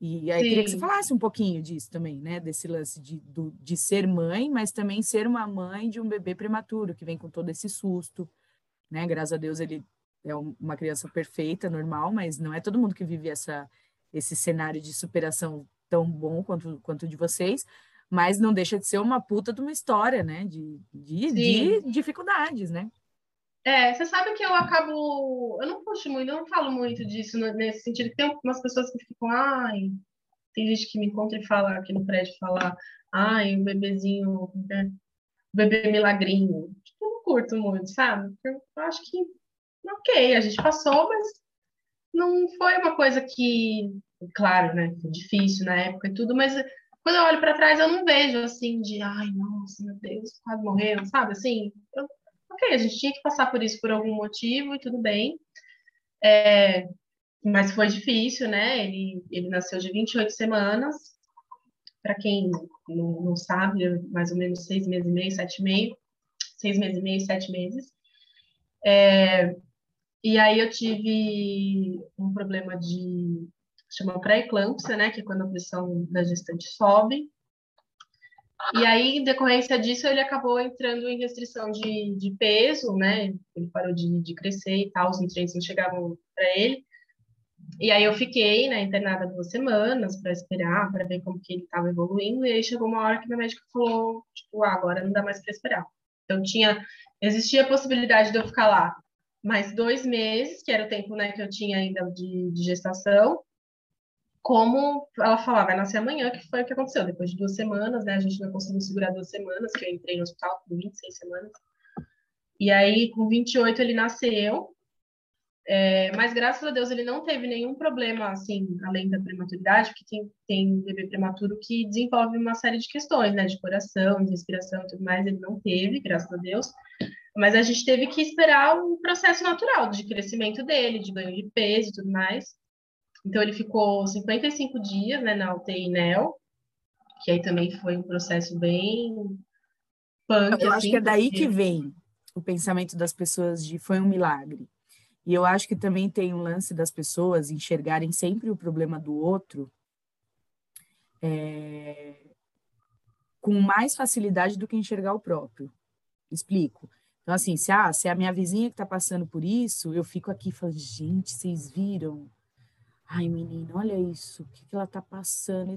E aí Sim. queria que você falasse um pouquinho disso também, né? Desse lance de, do, de ser mãe, mas também ser uma mãe de um bebê prematuro, que vem com todo esse susto, né? Graças a Deus ele é uma criança perfeita, normal, mas não é todo mundo que vive essa, esse cenário de superação tão bom quanto, quanto de vocês, mas não deixa de ser uma puta de uma história, né? De, de, de dificuldades, né? É, você sabe que eu acabo. Eu não puxo muito, eu não falo muito disso nesse sentido. Tem umas pessoas que ficam, ai. Tem gente que me encontra e fala aqui no prédio, fala, ai, o bebezinho, né? o bebê milagrinho. Tipo, eu não curto muito, sabe? Eu acho que ok, a gente passou, mas não foi uma coisa que, claro, né, foi difícil na época e tudo, mas quando eu olho para trás eu não vejo assim de, ai, nossa, meu Deus, quase morreu, sabe? Assim, eu, ok, a gente tinha que passar por isso por algum motivo e tudo bem. É, mas foi difícil, né? Ele, ele nasceu de 28 semanas. Para quem não, não sabe, mais ou menos seis meses e meio, sete e meio. Seis meses e meio, sete meses. É, e aí eu tive um problema de chama pré-eclâmpsia, né, que é quando a pressão da gestante sobe. E aí, em decorrência disso, ele acabou entrando em restrição de, de peso, né? Ele parou de, de crescer e tal, os nutrientes não chegavam para ele. E aí eu fiquei, né, internada duas semanas para esperar, para ver como que ele estava evoluindo. E aí chegou uma hora que minha médica falou, tipo, ah, agora não dá mais para esperar. Então tinha, existia a possibilidade de eu ficar lá mais dois meses, que era o tempo né, que eu tinha ainda de, de gestação, como ela falava, vai nascer amanhã, que foi o que aconteceu. Depois de duas semanas, né, a gente não conseguiu segurar duas semanas, que eu entrei no hospital com 26 semanas. E aí, com 28, ele nasceu. É, mas graças a Deus ele não teve nenhum problema, assim, além da prematuridade, porque tem, tem bebê prematuro que desenvolve uma série de questões, né, de coração, de respiração e tudo mais. Ele não teve, graças a Deus. Mas a gente teve que esperar o processo natural de crescimento dele, de ganho de peso e tudo mais. Então, ele ficou 55 dias né, na UTI NEL, que aí também foi um processo bem punk. Eu assim, acho que é daí porque... que vem o pensamento das pessoas de foi um milagre. E eu acho que também tem um lance das pessoas enxergarem sempre o problema do outro é, com mais facilidade do que enxergar o próprio. Explico. Então, assim, se, ah, se é a minha vizinha que está passando por isso, eu fico aqui falando, gente, vocês viram? Ai, menina, olha isso, o que, que ela está passando?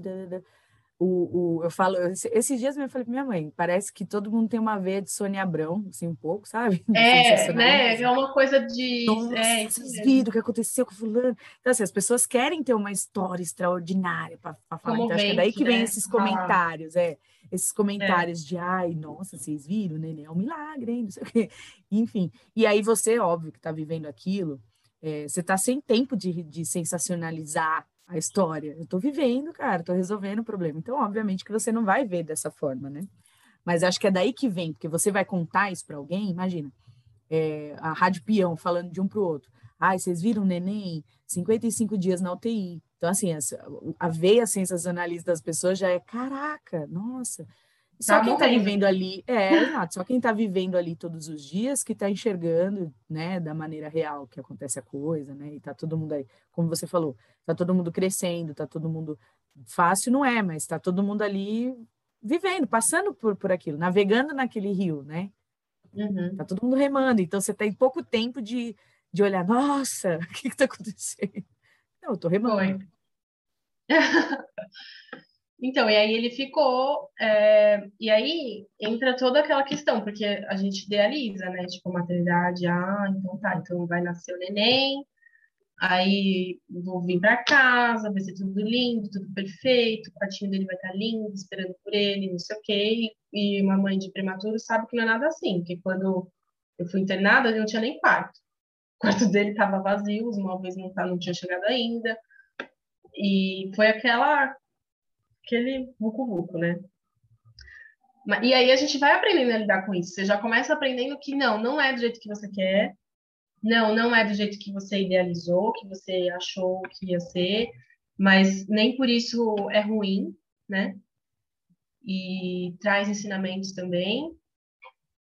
O, o, eu falo, esses dias eu falei para minha mãe, parece que todo mundo tem uma veia de Sônia Abrão, assim, um pouco, sabe? <laughs> É, né? É uma coisa de. Nossa, é, vocês viram o que aconteceu com fulano. Então, assim, as pessoas querem ter uma história extraordinária para falar. Então, acho que é daí que vem né? esses comentários, é. Esses comentários é. de, ai, nossa, vocês viram, né? É um milagre, hein? Não sei o quê. Enfim. E aí você, óbvio, que está vivendo aquilo, é, você está sem tempo de, de sensacionalizar a história. Eu estou vivendo, cara, estou resolvendo o problema. Então, obviamente que você não vai ver dessa forma, né? Mas acho que é daí que vem, porque você vai contar isso para alguém, imagina, é, a rádio peão falando de um para o outro. Ai, vocês viram o neném 55 dias na UTI. Então, assim, a, a veia sensacionalista das pessoas já é, caraca, nossa, só tá quem está vivendo ali, é, <laughs> exato, só quem está vivendo ali todos os dias que está enxergando, né, da maneira real que acontece a coisa, né, e tá todo mundo aí, como você falou, tá todo mundo crescendo, tá todo mundo, fácil não é, mas tá todo mundo ali vivendo, passando por, por aquilo, navegando naquele rio, né, uhum. tá todo mundo remando, então você tem pouco tempo de, de olhar, nossa, <laughs> o que está acontecendo? Não, eu tô remando. <laughs> Então, e aí ele ficou, é, e aí entra toda aquela questão, porque a gente idealiza, né? Tipo, maternidade, ah, então tá, então vai nascer o neném, aí vou vir para casa, vai ser tudo lindo, tudo perfeito, o quartinho dele vai estar tá lindo, esperando por ele, não sei o quê, e uma mãe de prematuro sabe que não é nada assim, porque quando eu fui internada, ele não tinha nem quarto. O quarto dele estava vazio, os móveis não, tá, não tinham chegado ainda, e foi aquela aquele vucu-vucu, né? E aí a gente vai aprendendo a lidar com isso. Você já começa aprendendo que não, não é do jeito que você quer, não, não é do jeito que você idealizou, que você achou que ia ser, mas nem por isso é ruim, né? E traz ensinamentos também.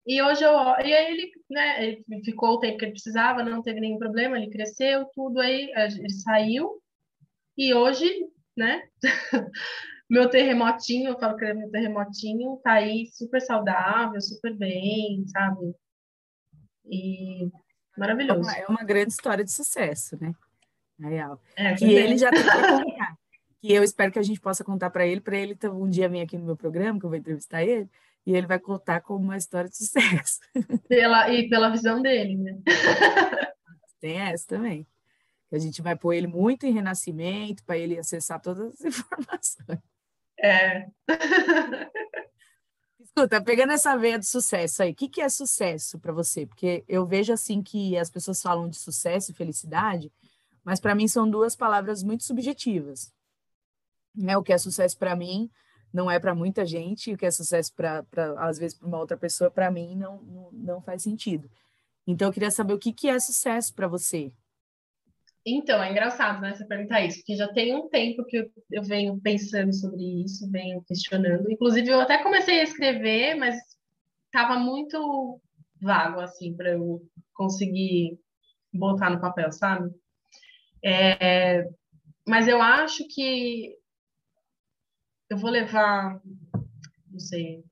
E hoje eu, e aí ele, né, ele ficou o tempo que ele precisava, não teve nenhum problema, ele cresceu, tudo aí, ele saiu. E hoje, né? <laughs> meu terremotinho, eu falo que é meu terremotinho, tá aí super saudável, super bem, sabe? E maravilhoso. É uma, grande história de sucesso, né? Real. É, que ele já <laughs> tem que contar. Que eu espero que a gente possa contar para ele, para ele um dia vir aqui no meu programa, que eu vou entrevistar ele, e ele vai contar como uma história de sucesso. <laughs> Pela, e pela visão dele, né? Tem essa também. A gente vai pôr ele muito em renascimento para ele acessar todas as <laughs> informações. É. <laughs> Escuta, pegando essa veia do sucesso aí, o que, que é sucesso para você? Porque eu vejo assim que as pessoas falam de sucesso e felicidade, mas para mim são duas palavras muito subjetivas. Né? O que é sucesso para mim não é para muita gente, e o que é sucesso para, às vezes, para uma outra pessoa, para mim não, não, não faz sentido. Então, eu queria saber o que, que é sucesso para você. Então, é engraçado, né, você perguntar isso, porque já tem um tempo que eu, eu venho pensando sobre isso, venho questionando. Inclusive, eu até comecei a escrever, mas estava muito vago, assim, para eu conseguir botar no papel, sabe? É, mas eu acho que eu vou levar, não sei,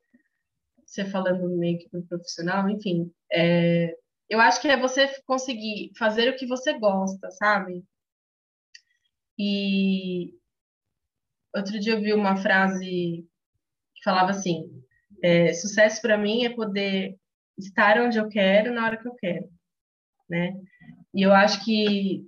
você falando meio que para profissional, enfim, é, eu acho que é você conseguir fazer o que você gosta, sabe? E outro dia eu vi uma frase que falava assim: é, sucesso para mim é poder estar onde eu quero na hora que eu quero, né? E eu acho que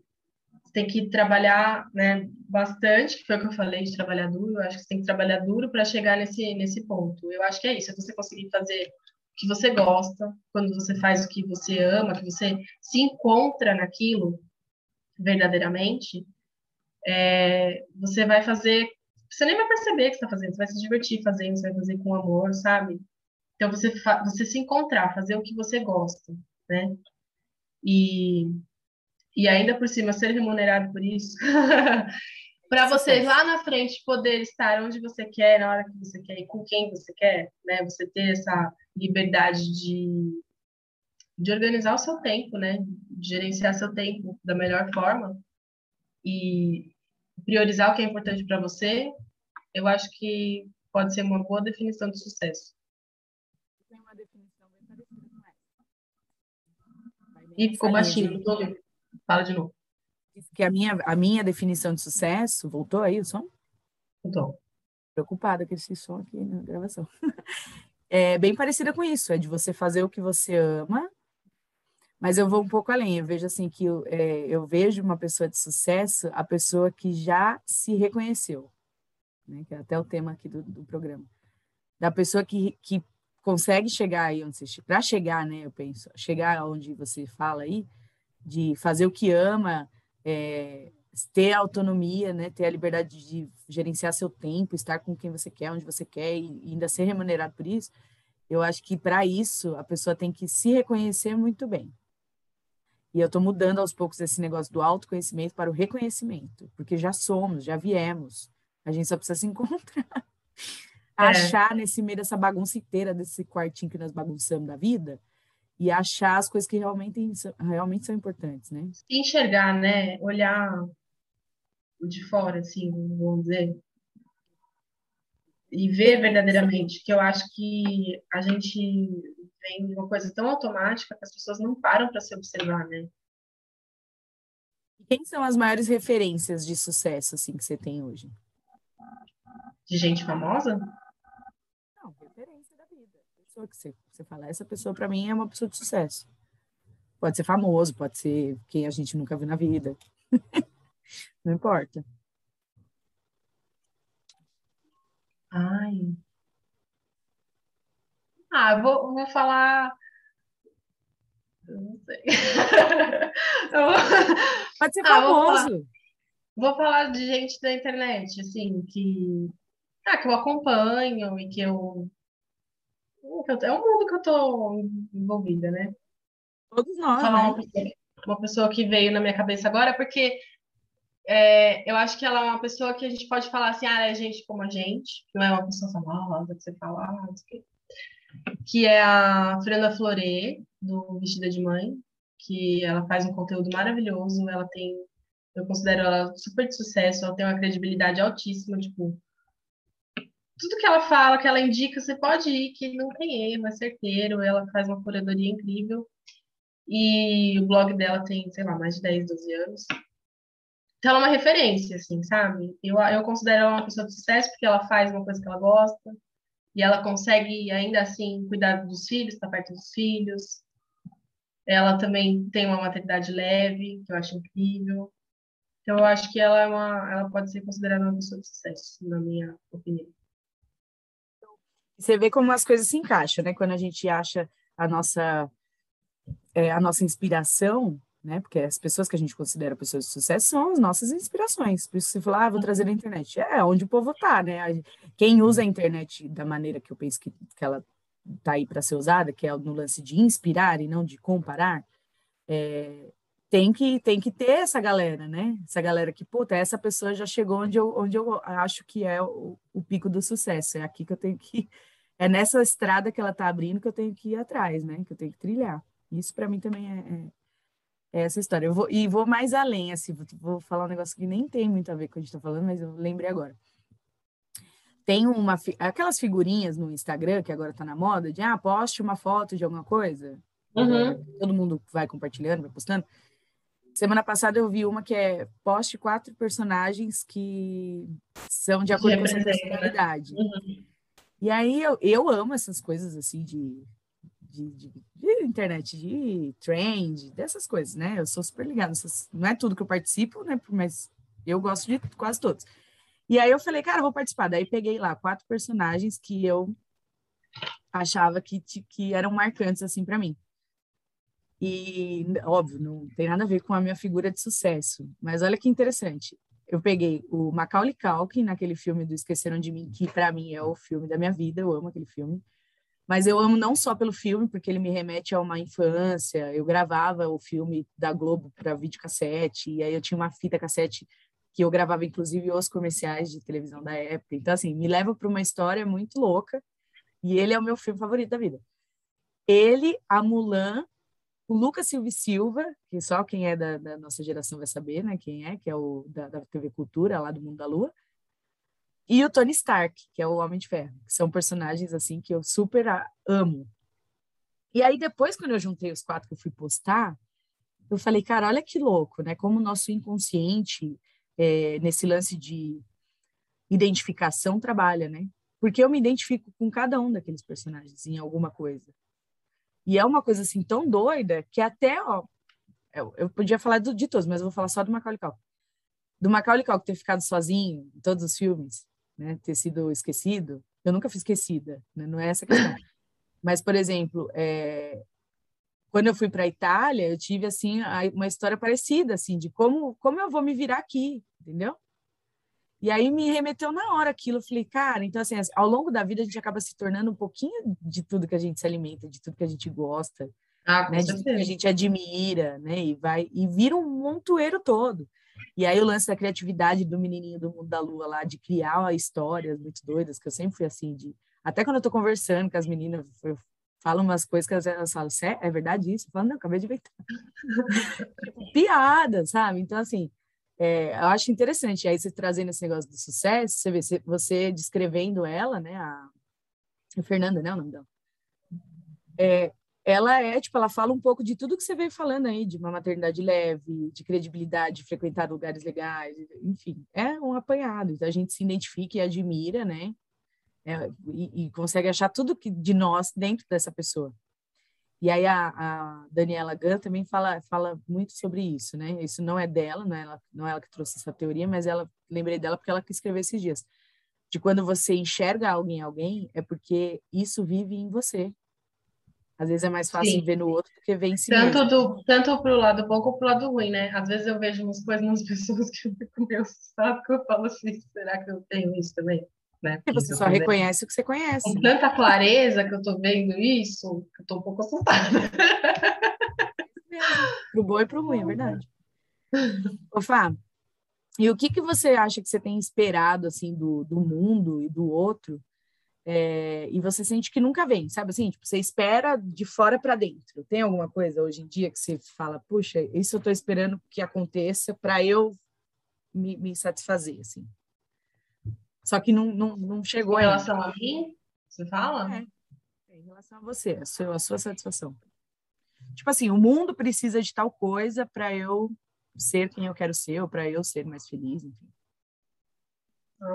tem que trabalhar, né, bastante, que foi o que eu falei de trabalhar duro. Eu acho que você tem que trabalhar duro para chegar nesse nesse ponto. Eu acho que é isso, é você conseguir fazer que você gosta, quando você faz o que você ama, que você se encontra naquilo verdadeiramente, é, você vai fazer, você nem vai perceber que está fazendo, você vai se divertir fazendo, você vai fazer com amor, sabe? Então você você se encontrar, fazer o que você gosta, né? E e ainda por cima ser remunerado por isso, <laughs> para você lá na frente poder estar onde você quer, na hora que você quer e com quem você quer, né? Você ter essa liberdade de, de organizar o seu tempo, né? De gerenciar seu tempo da melhor forma e priorizar o que é importante para você, eu acho que pode ser uma boa definição de sucesso. Tem uma definição bem parecida com essa. E ficou baixinho, não tô ouvindo. Fala de novo. Que a minha, a minha definição de sucesso, voltou aí o som? Voltou. Preocupada com esse som aqui na gravação. <laughs> é bem parecida com isso, é de você fazer o que você ama, mas eu vou um pouco além, eu vejo assim que eu, é, eu vejo uma pessoa de sucesso, a pessoa que já se reconheceu, né, que é até o tema aqui do, do programa, da pessoa que, que consegue chegar aí onde você para chegar, né, eu penso, chegar onde você fala aí, de fazer o que ama, é, ter autonomia, né, ter a liberdade de gerenciar seu tempo, estar com quem você quer, onde você quer e, ainda ser remunerado por isso, eu acho que para isso a pessoa tem que se reconhecer muito bem. E eu estou mudando aos poucos esse negócio do autoconhecimento para o reconhecimento, porque já somos, já viemos. A gente só precisa se encontrar. É. Achar nesse meio dessa bagunça inteira, desse quartinho que nós bagunçamos da vida, e achar as coisas que realmente, realmente são importantes, né? Enxergar, né? Olhar de fora, assim, vamos dizer, e ver verdadeiramente, que eu acho que a gente vem de uma coisa tão automática que as pessoas não param para se observar, né? Quem são as maiores referências de sucesso assim que você tem hoje? De gente famosa? Não, referência da vida. Pessoa que você, você fala, essa pessoa para mim é uma pessoa de sucesso. Pode ser famoso, pode ser quem a gente nunca viu na vida. <laughs> Não importa. Ai. Ah, eu vou, vou falar. Eu não sei. <laughs> vou... Pode ser famoso. Ah, vou, falar... vou, falar, de gente da internet, assim, que, ah, que eu acompanho e que eu. É um mundo que eu tô envolvida, né? Todos nós. Falar né? uma, pessoa, que veio na minha cabeça agora, porque é, eu acho que ela é uma pessoa que a gente pode falar assim, ah, é gente como a gente, não é uma pessoa famosa que você fala, ah, que é a Fernanda Florê, do Vestida de Mãe, que ela faz um conteúdo maravilhoso, ela tem, eu considero ela super de sucesso, ela tem uma credibilidade altíssima, tipo, tudo que ela fala, que ela indica, você pode ir, que não tem erro, é certeiro, ela faz uma curadoria incrível. E o blog dela tem, sei lá, mais de 10, 12 anos. Então, ela é uma referência, assim, sabe? Eu, eu considero ela uma pessoa de sucesso porque ela faz uma coisa que ela gosta e ela consegue, ainda assim, cuidar dos filhos, estar perto dos filhos. Ela também tem uma maternidade leve, que eu acho incrível. Então, eu acho que ela, é uma, ela pode ser considerada uma pessoa de sucesso, na minha opinião. Você vê como as coisas se encaixam, né? Quando a gente acha a nossa é, a nossa inspiração, né? Porque as pessoas que a gente considera pessoas de sucesso são as nossas inspirações. Por isso você fala, ah, vou trazer na internet. É onde o povo tá, né? Quem usa a internet da maneira que eu penso que, que ela tá aí para ser usada, que é no lance de inspirar e não de comparar, é, tem que tem que ter essa galera, né? Essa galera que, puta, essa pessoa já chegou onde eu, onde eu acho que é o, o pico do sucesso. É aqui que eu tenho que é nessa estrada que ela tá abrindo que eu tenho que ir atrás, né? Que eu tenho que trilhar. Isso para mim também é, é, é, essa história. Eu vou, e vou mais além, assim, vou, vou, falar um negócio que nem tem muito a ver com o que a gente está falando, mas eu lembrei agora. Tem uma, aquelas figurinhas no Instagram, que agora está na moda, de, ah, poste uma foto de alguma coisa. Uhum. Todo mundo vai compartilhando, vai postando. Semana passada eu vi uma que é poste quatro personagens que são de acordo com a sua personalidade. Uhum. E aí eu, eu amo essas coisas assim de de, de, de, internet, de trend, dessas coisas, né? Eu sou super ligada. Não é tudo que eu participo, né? Mas eu gosto de quase todos. E aí eu falei, cara, eu vou participar. Daí peguei lá quatro personagens que eu achava que, que eram marcantes, assim, para mim. E, óbvio, não tem nada a ver com a minha figura de sucesso. Mas olha que interessante. Eu peguei o Macaulay Culkin naquele filme do Esqueceram de Mim, que para mim é o filme da minha vida. Eu amo aquele filme. Mas eu amo não só pelo filme, porque ele me remete a uma infância. Eu gravava o filme da Globo para videocassete, e aí eu tinha uma fita cassete que eu gravava, inclusive, os comerciais de televisão da época. Então, assim, me leva para uma história muito louca, e ele é o meu filme favorito da vida. Ele, a Mulan, o Lucas Silva Silva, que só quem é da, da, nossa geração vai saber, né? Quem é, que é o da, da TV Cultura, lá do Mundo da Lua e o Tony Stark, que é o Homem de Ferro, que são personagens assim que eu super amo. E aí depois quando eu juntei os quatro que eu fui postar, eu falei, cara, olha que louco, né? Como o nosso inconsciente é, nesse lance de identificação trabalha, né? Porque eu me identifico com cada um daqueles personagens em alguma coisa. E é uma coisa assim tão doida que até, ó, eu, eu podia falar do, de todos, mas eu vou falar só do Macaulay Culkin. Do Macaulay Culkin ter ficado sozinho em todos os filmes, né, ter sido esquecido, eu nunca fui esquecida, né, não é essa questão. <laughs> Mas, por exemplo, é, quando eu fui para a Itália, eu tive assim uma história parecida, assim, de como como eu vou me virar aqui, entendeu? E aí me remeteu na hora aquilo, eu falei, cara, então assim, ao longo da vida a gente acaba se tornando um pouquinho de tudo que a gente se alimenta, de tudo que a gente gosta, ah, né, de tudo que a gente admira, né, e vai e vira um montoeiro todo. E aí o lance da criatividade do menininho do mundo da lua lá, de criar histórias muito doidas, que eu sempre fui assim, de até quando eu tô conversando com as meninas, eu falo umas coisas que elas falam, é verdade isso? Eu falo, não, acabei de inventar. <laughs> Piada, sabe? Então, assim, é, eu acho interessante. Aí você trazendo esse negócio do sucesso, você vê você descrevendo ela, né? A, a Fernanda, né? O nome dela. É, ela é, tipo, ela fala um pouco de tudo que você veio falando aí, de uma maternidade leve, de credibilidade, de frequentar lugares legais, enfim, é um apanhado. Então a gente se identifica e admira, né? É, e, e, consegue achar tudo que de nós dentro dessa pessoa. E aí a, a, Daniela Gunn também fala, fala muito sobre isso, né? Isso não é dela, não é ela, não é ela que trouxe essa teoria, mas ela lembrei dela porque ela escreveu esses dias. De quando você enxerga alguém em alguém, é porque isso vive em você. Às vezes é mais fácil Sim. ver no outro do que ver em si tanto mesmo. Do, tanto pro lado bom como pro lado ruim, né? Às vezes eu vejo umas coisas nas <laughs> pessoas que eu fico meio assustado, que eu falo assim, será que eu tenho isso também? Né? E <laughs> você só reconhece o que você conhece. Com tanta clareza que eu tô vendo isso, eu tô um pouco assustada. pro bom e pro ruim, é verdade. Ô, Fá, e o que, que você acha que você tem esperado, assim, do, do mundo e do outro é, e você sente que nunca vem, sabe assim? Tipo, você espera de fora para dentro. Tem alguma coisa hoje em dia que você fala, puxa, isso eu estou esperando que aconteça para eu me, me, satisfazer, assim. Só que não, não, não chegou Em relação ainda. a mim, você fala? É, em relação a você, a sua, a sua satisfação. Tipo assim, o mundo precisa de tal coisa para eu ser quem eu quero ser, ou para eu ser mais feliz, enfim.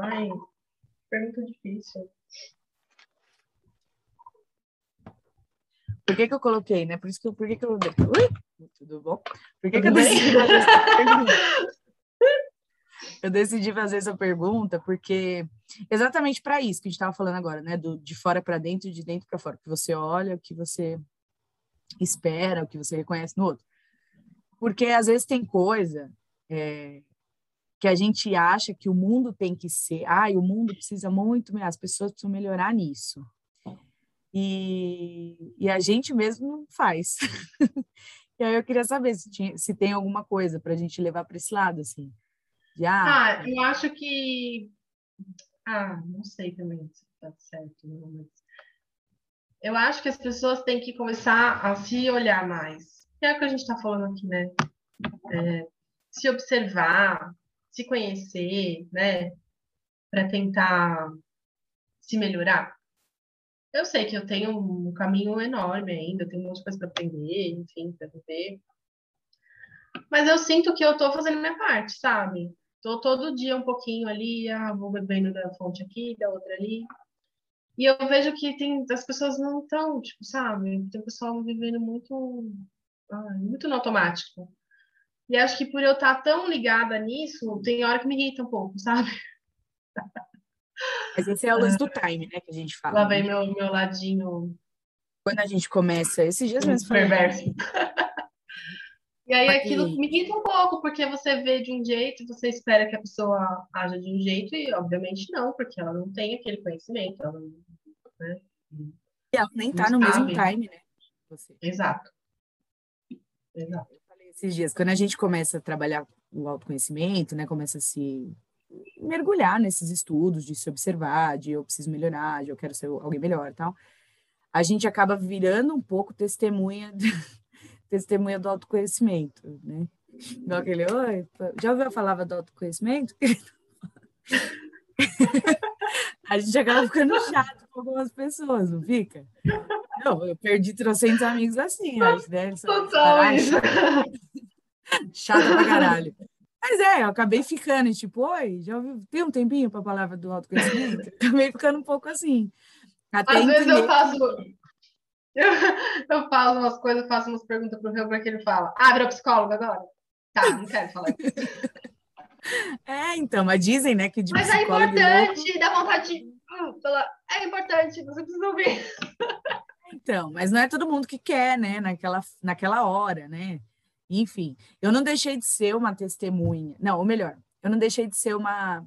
Ai, pergunta difícil. Por que, que eu coloquei, né? Por isso que eu, por que, que eu. Ui, tudo bom? Por que, que eu decidi fazer essa pergunta? <laughs> Eu decidi fazer essa pergunta porque exatamente para isso que a gente estava falando agora, né? Do, de fora para dentro de dentro para fora. O que você olha, o que você espera, o que você reconhece no outro. Porque às vezes tem coisa é, que a gente acha que o mundo tem que ser, ah, o mundo precisa muito, as pessoas precisam melhorar nisso. E, e a gente mesmo não faz. <laughs> e aí eu queria saber se, tinha, se tem alguma coisa para a gente levar para esse lado, assim. De, ah, eu acho que. Ah, não sei também se está certo. Mas... Eu acho que as pessoas têm que começar a se olhar mais. É o que a gente está falando aqui, né? É, se observar, se conhecer, né? Para tentar se melhorar. Eu sei que eu tenho um caminho enorme ainda, tenho muitas coisas para aprender, enfim, para viver. Mas eu sinto que eu estou fazendo minha parte, sabe? Estou todo dia um pouquinho ali, ah, vou bebendo da fonte aqui, da outra ali. E eu vejo que tem as pessoas não estão, tipo, sabe? Tem o pessoal vivendo muito, ah, muito no automático. E acho que por eu estar tão ligada nisso, tem hora que me irrita um pouco, sabe? Mas esse é a luz do time, né, que a gente fala. Lá vem né? meu, meu ladinho. Quando a gente começa, esses dias mesmo. Perverso. <laughs> <laughs> e aí aquilo me irrita um pouco, porque você vê de um jeito, você espera que a pessoa haja de um jeito, e obviamente não, porque ela não tem aquele conhecimento. Ela, né? E ela nem tá no sabe. mesmo time, né? Você. Exato. Exato. Eu falei esses dias, quando a gente começa a trabalhar o autoconhecimento, né, começa a se mergulhar nesses estudos, de se observar, de eu preciso melhorar, de eu quero ser alguém melhor tal, a gente acaba virando um pouco testemunha, <laughs> testemunha do autoconhecimento, né? Igual aquele, oi, já ouviu falar do autoconhecimento? <laughs> a gente acaba ficando chato com algumas pessoas, não fica? Não, eu perdi trocentos amigos assim, acho, né? Total, Chato pra caralho. Mas é, eu acabei ficando, tipo, oi, já ouviu? Tem um tempinho para a palavra do autoconhecimento? <laughs> acabei ficando um pouco assim. Até Às vezes eu faço. Eu, <laughs> eu falo umas coisas, faço umas perguntas pro Rio que ele fala. Ah, virou psicólogo agora? Tá, não quero falar isso. <laughs> É, então, mas dizem, né, que de Mas é importante, louco... dá vontade de hum, falar, é importante, você precisa ouvir. <laughs> Então, mas não é todo mundo que quer, né, naquela, naquela hora, né? Enfim, eu não deixei de ser uma testemunha, não, ou melhor, eu não deixei de ser uma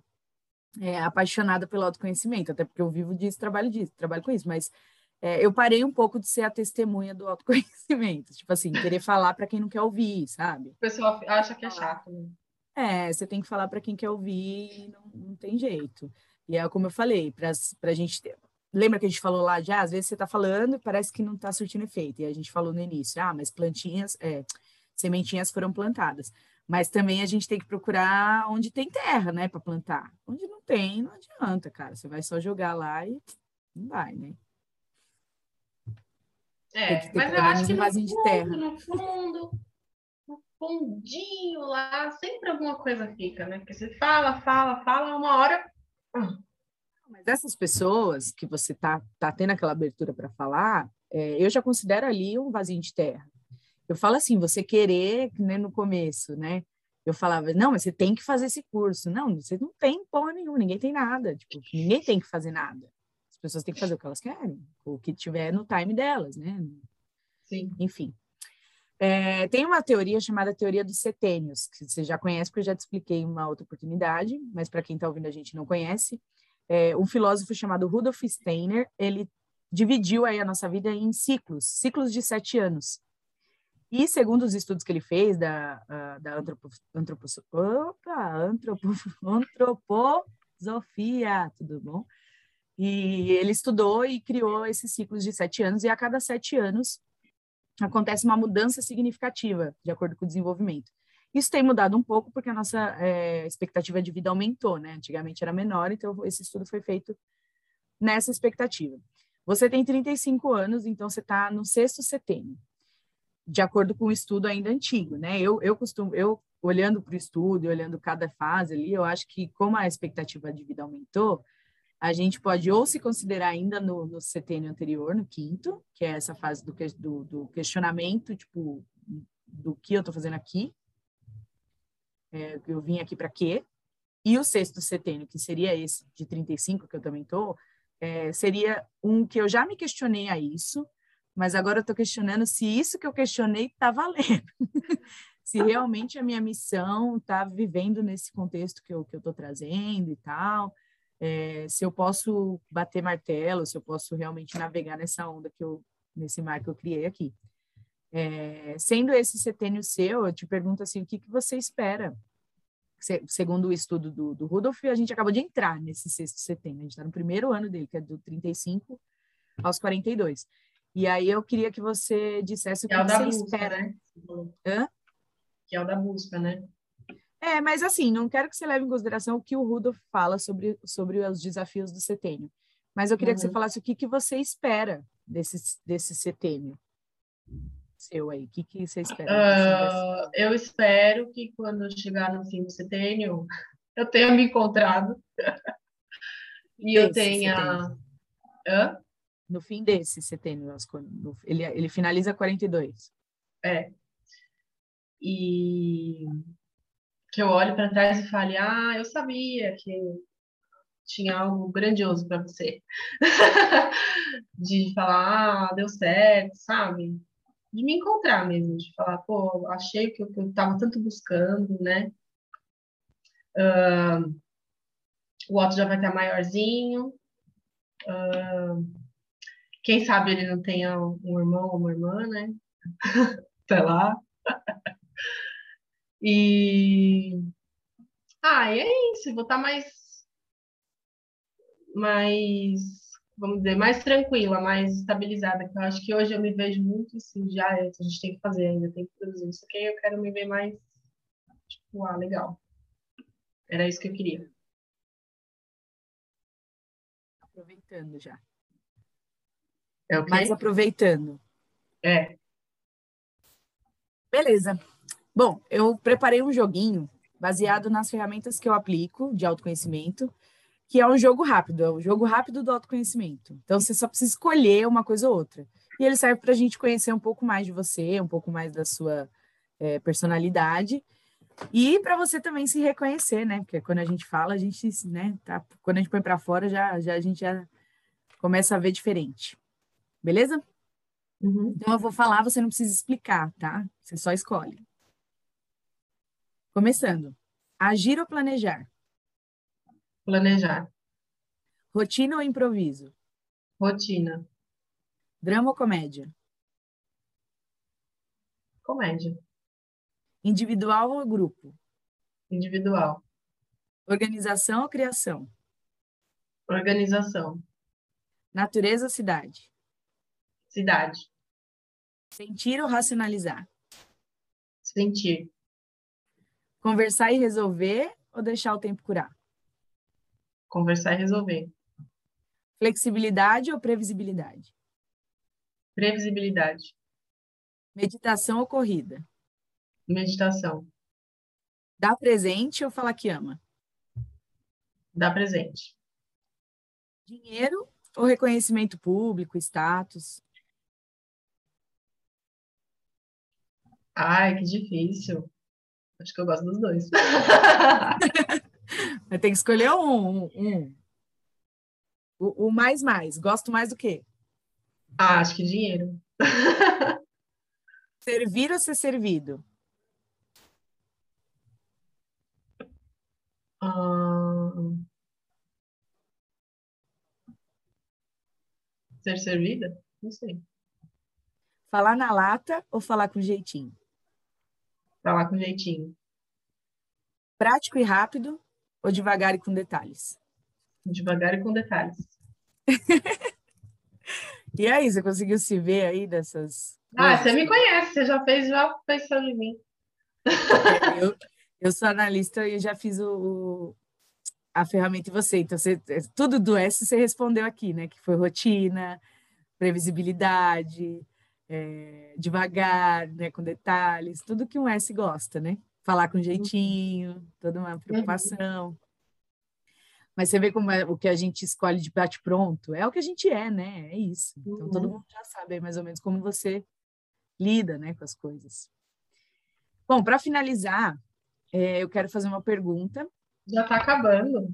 é, apaixonada pelo autoconhecimento, até porque eu vivo disso, trabalho disso, trabalho com isso, mas é, eu parei um pouco de ser a testemunha do autoconhecimento, <laughs> tipo assim, querer falar para quem não quer ouvir, sabe? O pessoal acha que é chato. Né? É, você tem que falar para quem quer ouvir e não, não tem jeito. E é como eu falei, para a gente ter, Lembra que a gente falou lá já? Às vezes você está falando e parece que não está surtindo efeito. E a gente falou no início, ah, mas plantinhas, é, sementinhas foram plantadas. Mas também a gente tem que procurar onde tem terra, né, para plantar. Onde não tem, não adianta, cara. Você vai só jogar lá e não vai, né? É, mas eu acho que no fundo, de terra. no fundo, no fundinho lá, sempre alguma coisa fica, né? Porque você fala, fala, fala, uma hora. Mas essas pessoas que você tá, tá tendo aquela abertura para falar, é, eu já considero ali um vasinho de terra. Eu falo assim, você querer, né, no começo, né? Eu falava, não, mas você tem que fazer esse curso. Não, você não tem porra nenhuma, ninguém tem nada. Tipo, ninguém tem que fazer nada. As pessoas têm que fazer o que elas querem, o que tiver no time delas, né? Sim. Enfim. É, tem uma teoria chamada teoria dos setênios, que você já conhece, porque eu já te expliquei em uma outra oportunidade, mas para quem está ouvindo a gente não conhece. É, um filósofo chamado Rudolf Steiner, ele dividiu aí a nossa vida em ciclos, ciclos de sete anos. E segundo os estudos que ele fez da, da antropo, antropo, opa, antropo, <laughs> antroposofia, tudo bom? E ele estudou e criou esses ciclos de sete anos, e a cada sete anos acontece uma mudança significativa, de acordo com o desenvolvimento. Isso tem mudado um pouco porque a nossa é, expectativa de vida aumentou, né? Antigamente era menor, então esse estudo foi feito nessa expectativa. Você tem 35 anos, então você está no sexto setênio de acordo com o estudo ainda antigo, né? Eu, eu costumo, eu olhando para o estudo, olhando cada fase ali, eu acho que como a expectativa de vida aumentou, a gente pode ou se considerar ainda no, no setênio anterior, no quinto, que é essa fase do, do, do questionamento, tipo, do que eu estou fazendo aqui, é, eu vim aqui para quê? E o sexto setênio, que seria esse de 35, que eu também estou, é, seria um que eu já me questionei a isso, mas agora eu estou questionando se isso que eu questionei está valendo. <laughs> se realmente a minha missão está vivendo nesse contexto que eu estou que eu trazendo e tal. É, se eu posso bater martelo, se eu posso realmente navegar nessa onda que eu, nesse mar que eu criei aqui. É, sendo esse setênio seu, eu te pergunto assim, o que, que você espera? Se, segundo o estudo do, do Rudolf, a gente acabou de entrar nesse sexto setênio, a gente está no primeiro ano dele, que é do 35 aos 42. E aí eu queria que você dissesse o que, que, é o que você busca, espera. Né? Hã? Que é o da busca, né? É, mas assim, não quero que você leve em consideração o que o Rudolf fala sobre, sobre os desafios do setênio. Mas eu queria uhum. que você uhum. falasse o que, que você espera desse, desse setênio seu aí. O que, que você espera? Uh, eu espero que quando eu chegar no fim do setênio, eu tenha me encontrado. <laughs> e Esse eu tenha. Setênio. Hã? no fim desse setembro, ele, ele finaliza 42. É. E que eu olhe para trás e fale, ah, eu sabia que tinha algo grandioso para você. <laughs> de falar, ah, deu certo, sabe? De me encontrar mesmo, de falar, pô, achei o que eu estava tanto buscando, né? Uh, o Otto já vai estar maiorzinho. Uh, quem sabe ele não tenha um irmão ou uma irmã, né? <laughs> Sei lá. E. Ah, e é isso. Vou estar mais. Mais. Vamos dizer, mais tranquila, mais estabilizada. Eu acho que hoje eu me vejo muito assim, já é, a gente tem que fazer ainda, tem que produzir. Só que eu quero me ver mais. Tipo, ah, legal. Era isso que eu queria. Aproveitando já. É okay? Mas aproveitando. É. Beleza. Bom, eu preparei um joguinho baseado nas ferramentas que eu aplico de autoconhecimento, que é um jogo rápido, é o um jogo rápido do autoconhecimento. Então, você só precisa escolher uma coisa ou outra. E ele serve para a gente conhecer um pouco mais de você, um pouco mais da sua é, personalidade. E para você também se reconhecer, né? Porque quando a gente fala, a gente, né, tá, quando a gente põe para fora, já, já a gente já começa a ver diferente. Beleza? Uhum. Então eu vou falar, você não precisa explicar, tá? Você só escolhe. Começando. Agir ou planejar? Planejar. Rotina ou improviso? Rotina. Drama ou comédia? Comédia. Individual ou grupo? Individual. Organização ou criação? Organização. Natureza ou cidade? Cidade. Sentir ou racionalizar? Sentir. Conversar e resolver ou deixar o tempo curar? Conversar e resolver. Flexibilidade ou previsibilidade? Previsibilidade. Meditação ou corrida? Meditação. Dar presente ou falar que ama? Dar presente. Dinheiro ou reconhecimento público, status? Ai, que difícil. Acho que eu gosto dos dois. <laughs> Vai ter que escolher um. um. O, o, mais mais. Gosto mais do quê? Ah, acho que dinheiro. <laughs> Servir ou ser servido? Uh... Ser servida? Não sei. Falar na lata ou falar com jeitinho? Falar com jeitinho. Prático e rápido ou devagar e com detalhes? Devagar e com detalhes. <laughs> e aí, você conseguiu se ver aí dessas. Ah, você me conhece, você já fez já pensando em mim. eu, eu sou analista e já fiz o, a ferramenta em você. Então, você, tudo do S você respondeu aqui, né? Que foi rotina, previsibilidade, é, devagar, né? Com detalhes, tudo que um S gosta, né? Falar com jeitinho, toda uma preocupação. Mas você vê como é o que a gente escolhe de bate pronto, é o que a gente é, né? É isso. Então uhum. todo mundo já sabe mais ou menos como você lida, né, com as coisas. Bom, para finalizar, é, eu quero fazer uma pergunta. Já está acabando.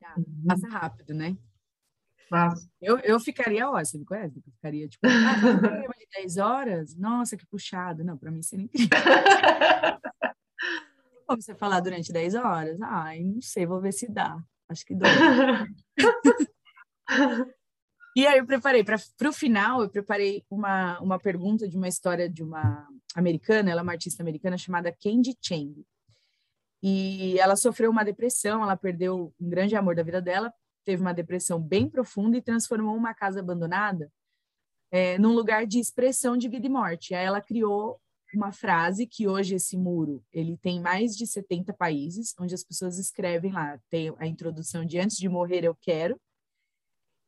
Tá, passa rápido, né? Eu, eu ficaria, ó, você me conhece? Eu ficaria tipo, ah, <laughs> de 10 horas? Nossa, que puxado. Não, para mim seria incrível. <laughs> Como você falar durante 10 horas? Ai, não sei, vou ver se dá. Acho que dá. <laughs> e aí eu preparei, para o final, eu preparei uma, uma pergunta de uma história de uma americana, ela é uma artista americana chamada Candy Chang. E ela sofreu uma depressão, ela perdeu um grande amor da vida dela, teve uma depressão bem profunda e transformou uma casa abandonada é, num lugar de expressão de vida e morte. Aí ela criou uma frase que hoje esse muro ele tem mais de 70 países, onde as pessoas escrevem lá, tem a introdução de antes de morrer eu quero,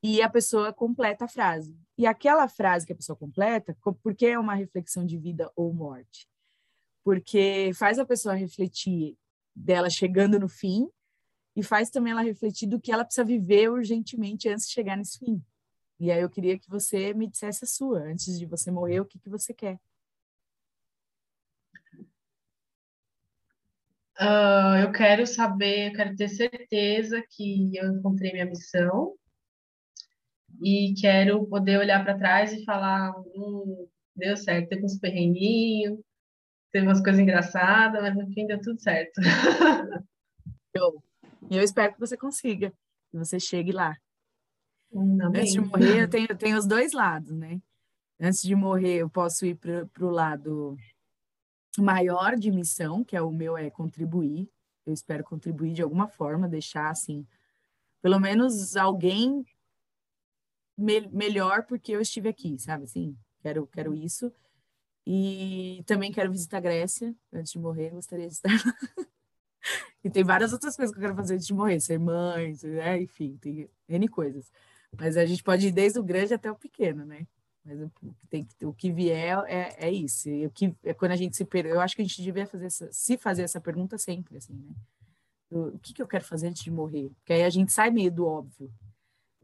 e a pessoa completa a frase. E aquela frase que a pessoa completa, por que é uma reflexão de vida ou morte? Porque faz a pessoa refletir dela chegando no fim e faz também ela refletir do que ela precisa viver urgentemente antes de chegar nesse fim. E aí eu queria que você me dissesse a sua, antes de você morrer, o que, que você quer. Uh, eu quero saber, eu quero ter certeza que eu encontrei minha missão e quero poder olhar para trás e falar, hum, deu certo, teve uns perrenguinhos, teve umas coisas engraçadas, mas no fim deu tudo certo. <laughs> eu, eu espero que você consiga, que você chegue lá. Hum, Antes de morrer, eu tenho, eu tenho os dois lados, né? Antes de morrer, eu posso ir para o lado maior de missão, que é o meu, é contribuir. Eu espero contribuir de alguma forma, deixar assim, pelo menos alguém me melhor porque eu estive aqui, sabe assim? Quero, quero isso. E também quero visitar a Grécia antes de morrer, gostaria de estar <laughs> lá. E tem várias outras coisas que eu quero fazer antes de morrer, ser mãe, né? enfim, tem N coisas. Mas a gente pode ir desde o grande até o pequeno, né? Mas o tem, o que vier é, é isso. O que, é quando a gente se eu acho que a gente devia fazer essa, se fazer essa pergunta sempre, assim, né? O, o que, que eu quero fazer antes de morrer? Porque aí a gente sai meio do óbvio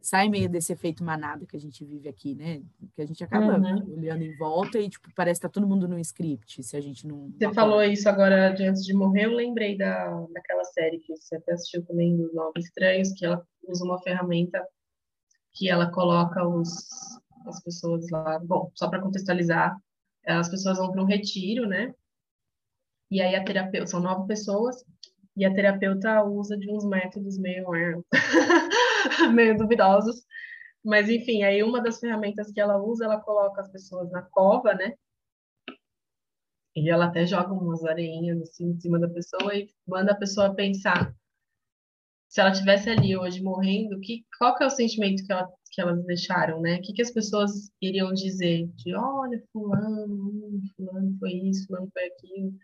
sai meio desse efeito manada que a gente vive aqui, né? Que a gente acaba uhum. olhando em volta e, tipo, parece que tá todo mundo no script, se a gente não... Você falou isso agora de antes de morrer, eu lembrei da, daquela série que você até assistiu também, dos Novos Estranhos, que ela usa uma ferramenta que ela coloca os, as pessoas lá... Bom, só para contextualizar, as pessoas vão para um retiro, né? E aí a terapeuta... São nove pessoas, e a terapeuta usa de uns métodos meio... <laughs> <laughs> meio duvidosos. Mas, enfim, aí uma das ferramentas que ela usa, ela coloca as pessoas na cova, né? E ela até joga umas areinhas assim em cima da pessoa e manda a pessoa pensar. Se ela tivesse ali hoje morrendo, que, qual que é o sentimento que, ela, que elas deixaram, né? O que, que as pessoas iriam dizer? De, olha, fulano, fulano foi isso, fulano foi aquilo.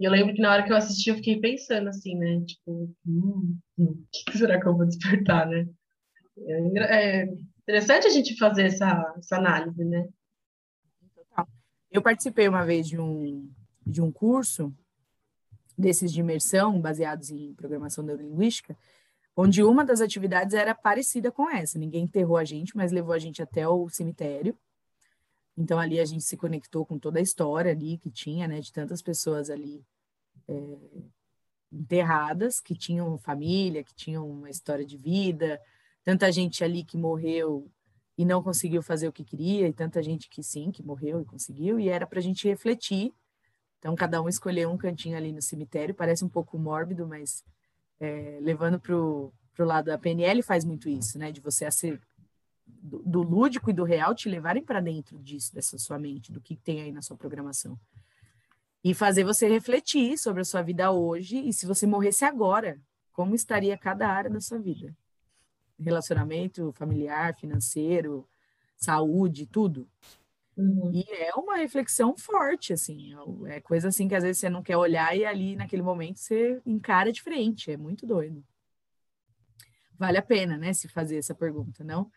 E eu lembro que na hora que eu assisti, eu fiquei pensando assim, né? Tipo, hum, hum, o que será que eu vou despertar, né? É, é interessante a gente fazer essa, essa análise, né? Eu participei uma vez de um, de um curso desses de imersão, baseados em programação neurolinguística, onde uma das atividades era parecida com essa. Ninguém enterrou a gente, mas levou a gente até o cemitério. Então ali a gente se conectou com toda a história ali que tinha, né, de tantas pessoas ali é, enterradas, que tinham família, que tinham uma história de vida, tanta gente ali que morreu e não conseguiu fazer o que queria, e tanta gente que sim, que morreu e conseguiu, e era para a gente refletir. Então, cada um escolheu um cantinho ali no cemitério, parece um pouco mórbido, mas é, levando para o lado da PNL faz muito isso, né? De você ser do, do lúdico e do real te levarem para dentro disso, dessa sua mente, do que tem aí na sua programação e fazer você refletir sobre a sua vida hoje e se você morresse agora, como estaria cada área da sua vida? Relacionamento familiar, financeiro, saúde, tudo. Uhum. E é uma reflexão forte, assim, é coisa assim que às vezes você não quer olhar e ali naquele momento você encara de frente, é muito doido. Vale a pena, né, se fazer essa pergunta, não?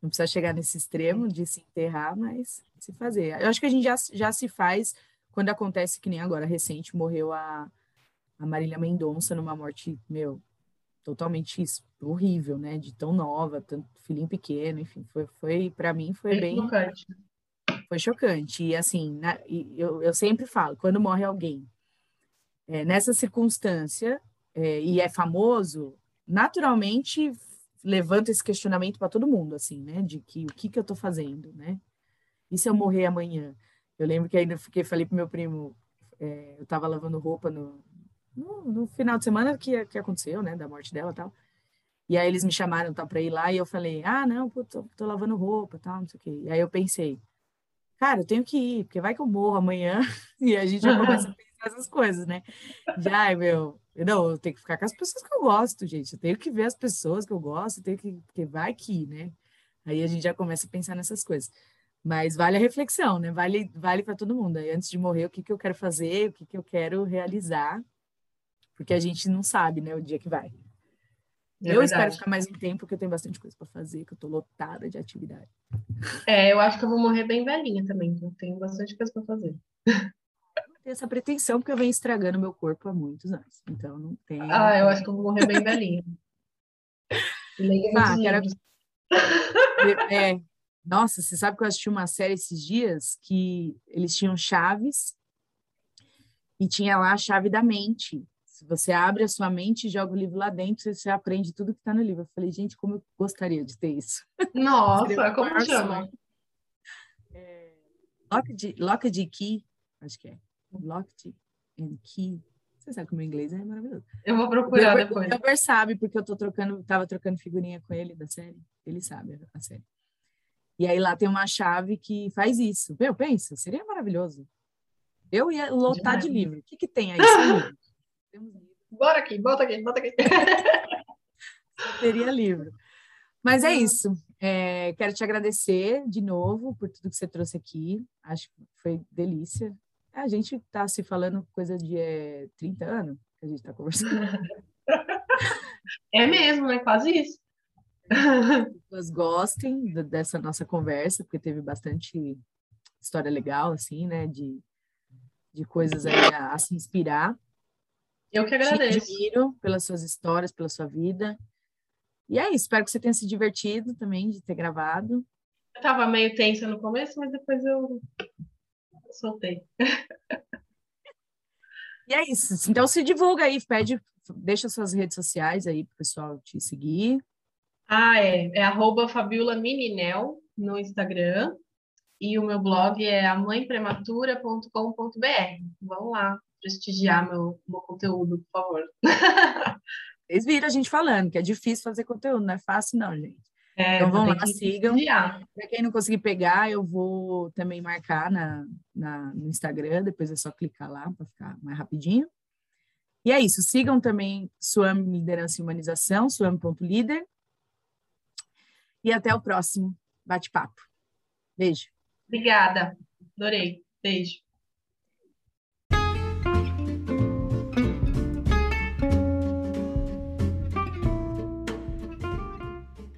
Não precisa chegar nesse extremo de se enterrar, mas se fazer. Eu acho que a gente já, já se faz quando acontece que nem agora, recente, morreu a, a Marília Mendonça numa morte, meu, totalmente isso, horrível, né? De tão nova, tanto filhinho pequeno, enfim, foi, foi para mim foi bem chocante. Foi chocante. E assim, na, e eu, eu sempre falo, quando morre alguém é, nessa circunstância é, e é famoso, naturalmente levanta esse questionamento para todo mundo, assim, né? De que o que, que eu estou fazendo, né? E se eu morrer amanhã? Eu lembro que ainda fiquei, falei pro meu primo, é, eu tava lavando roupa no, no, no, final de semana que, que aconteceu, né, da morte dela e tal. E aí eles me chamaram tal para ir lá e eu falei, ah, não, pô, tô, tô, lavando roupa, tal, não sei o quê. E aí eu pensei, cara, eu tenho que ir, porque vai que eu morro amanhã <laughs> e a gente já começa a pensar essas coisas, né? Já, meu, não, eu tenho que ficar com as pessoas que eu gosto, gente. Eu tenho que ver as pessoas que eu gosto, tenho que, porque vai que, né? Aí a gente já começa a pensar nessas coisas. Mas vale a reflexão, né? Vale, vale para todo mundo. Aí, antes de morrer, o que, que eu quero fazer, o que, que eu quero realizar, porque a gente não sabe, né, o dia que vai. É eu verdade. espero ficar mais um tempo, porque eu tenho bastante coisa para fazer, que eu tô lotada de atividade. É, eu acho que eu vou morrer bem velhinha também, eu tenho bastante coisa para fazer. Não tenho essa pretensão, porque eu venho estragando meu corpo há muitos anos. Então, não tem. Ah, eu acho que eu vou morrer bem velhinha. <laughs> ah, quero... <laughs> É, nossa, você sabe que eu assisti uma série esses dias que eles tinham chaves e tinha lá a chave da mente. Se você abre a sua mente e joga o livro lá dentro, você aprende tudo que está no livro. Eu falei, gente, como eu gostaria de ter isso. Nossa, como chama? É, Locked, Locked Key, acho que é. Locked and Key. Você sabe que o meu inglês é maravilhoso. Eu vou procurar o depois. O Weber sabe, porque eu tô trocando, tava trocando figurinha com ele da série. Ele sabe a série. E aí lá tem uma chave que faz isso. Meu, pensa, seria maravilhoso. Eu ia lotar de livro. O que, que tem aí? Temos livro. Bora aqui, bota aqui, bota aqui. <laughs> teria livro. Mas é isso. É, quero te agradecer de novo por tudo que você trouxe aqui. Acho que foi delícia. A gente está se falando coisa de é, 30 anos que a gente está conversando. É mesmo, é quase isso pessoas gostem dessa nossa conversa, porque teve bastante história legal, assim, né? De, de coisas a, a se inspirar. Eu que agradeço. Te admiro pelas suas histórias, pela sua vida. E é isso, espero que você tenha se divertido também de ter gravado. Eu tava meio tensa no começo, mas depois eu soltei. E é isso. Então se divulga aí, pede, deixa suas redes sociais aí para o pessoal te seguir. Ah, é. É arroba Fabiola Mininel no Instagram. E o meu blog é amãeprematura.com.br. Vamos lá prestigiar meu, meu conteúdo, por favor. <laughs> Vocês viram a gente falando que é difícil fazer conteúdo, não é fácil, não, gente. É, então vamos lá, sigam. Para quem não conseguir pegar, eu vou também marcar na, na, no Instagram, depois é só clicar lá para ficar mais rapidinho. E é isso, sigam também Suam Liderança e Humanização, suam.líder, e até o próximo bate-papo. Beijo. Obrigada. Adorei. Beijo.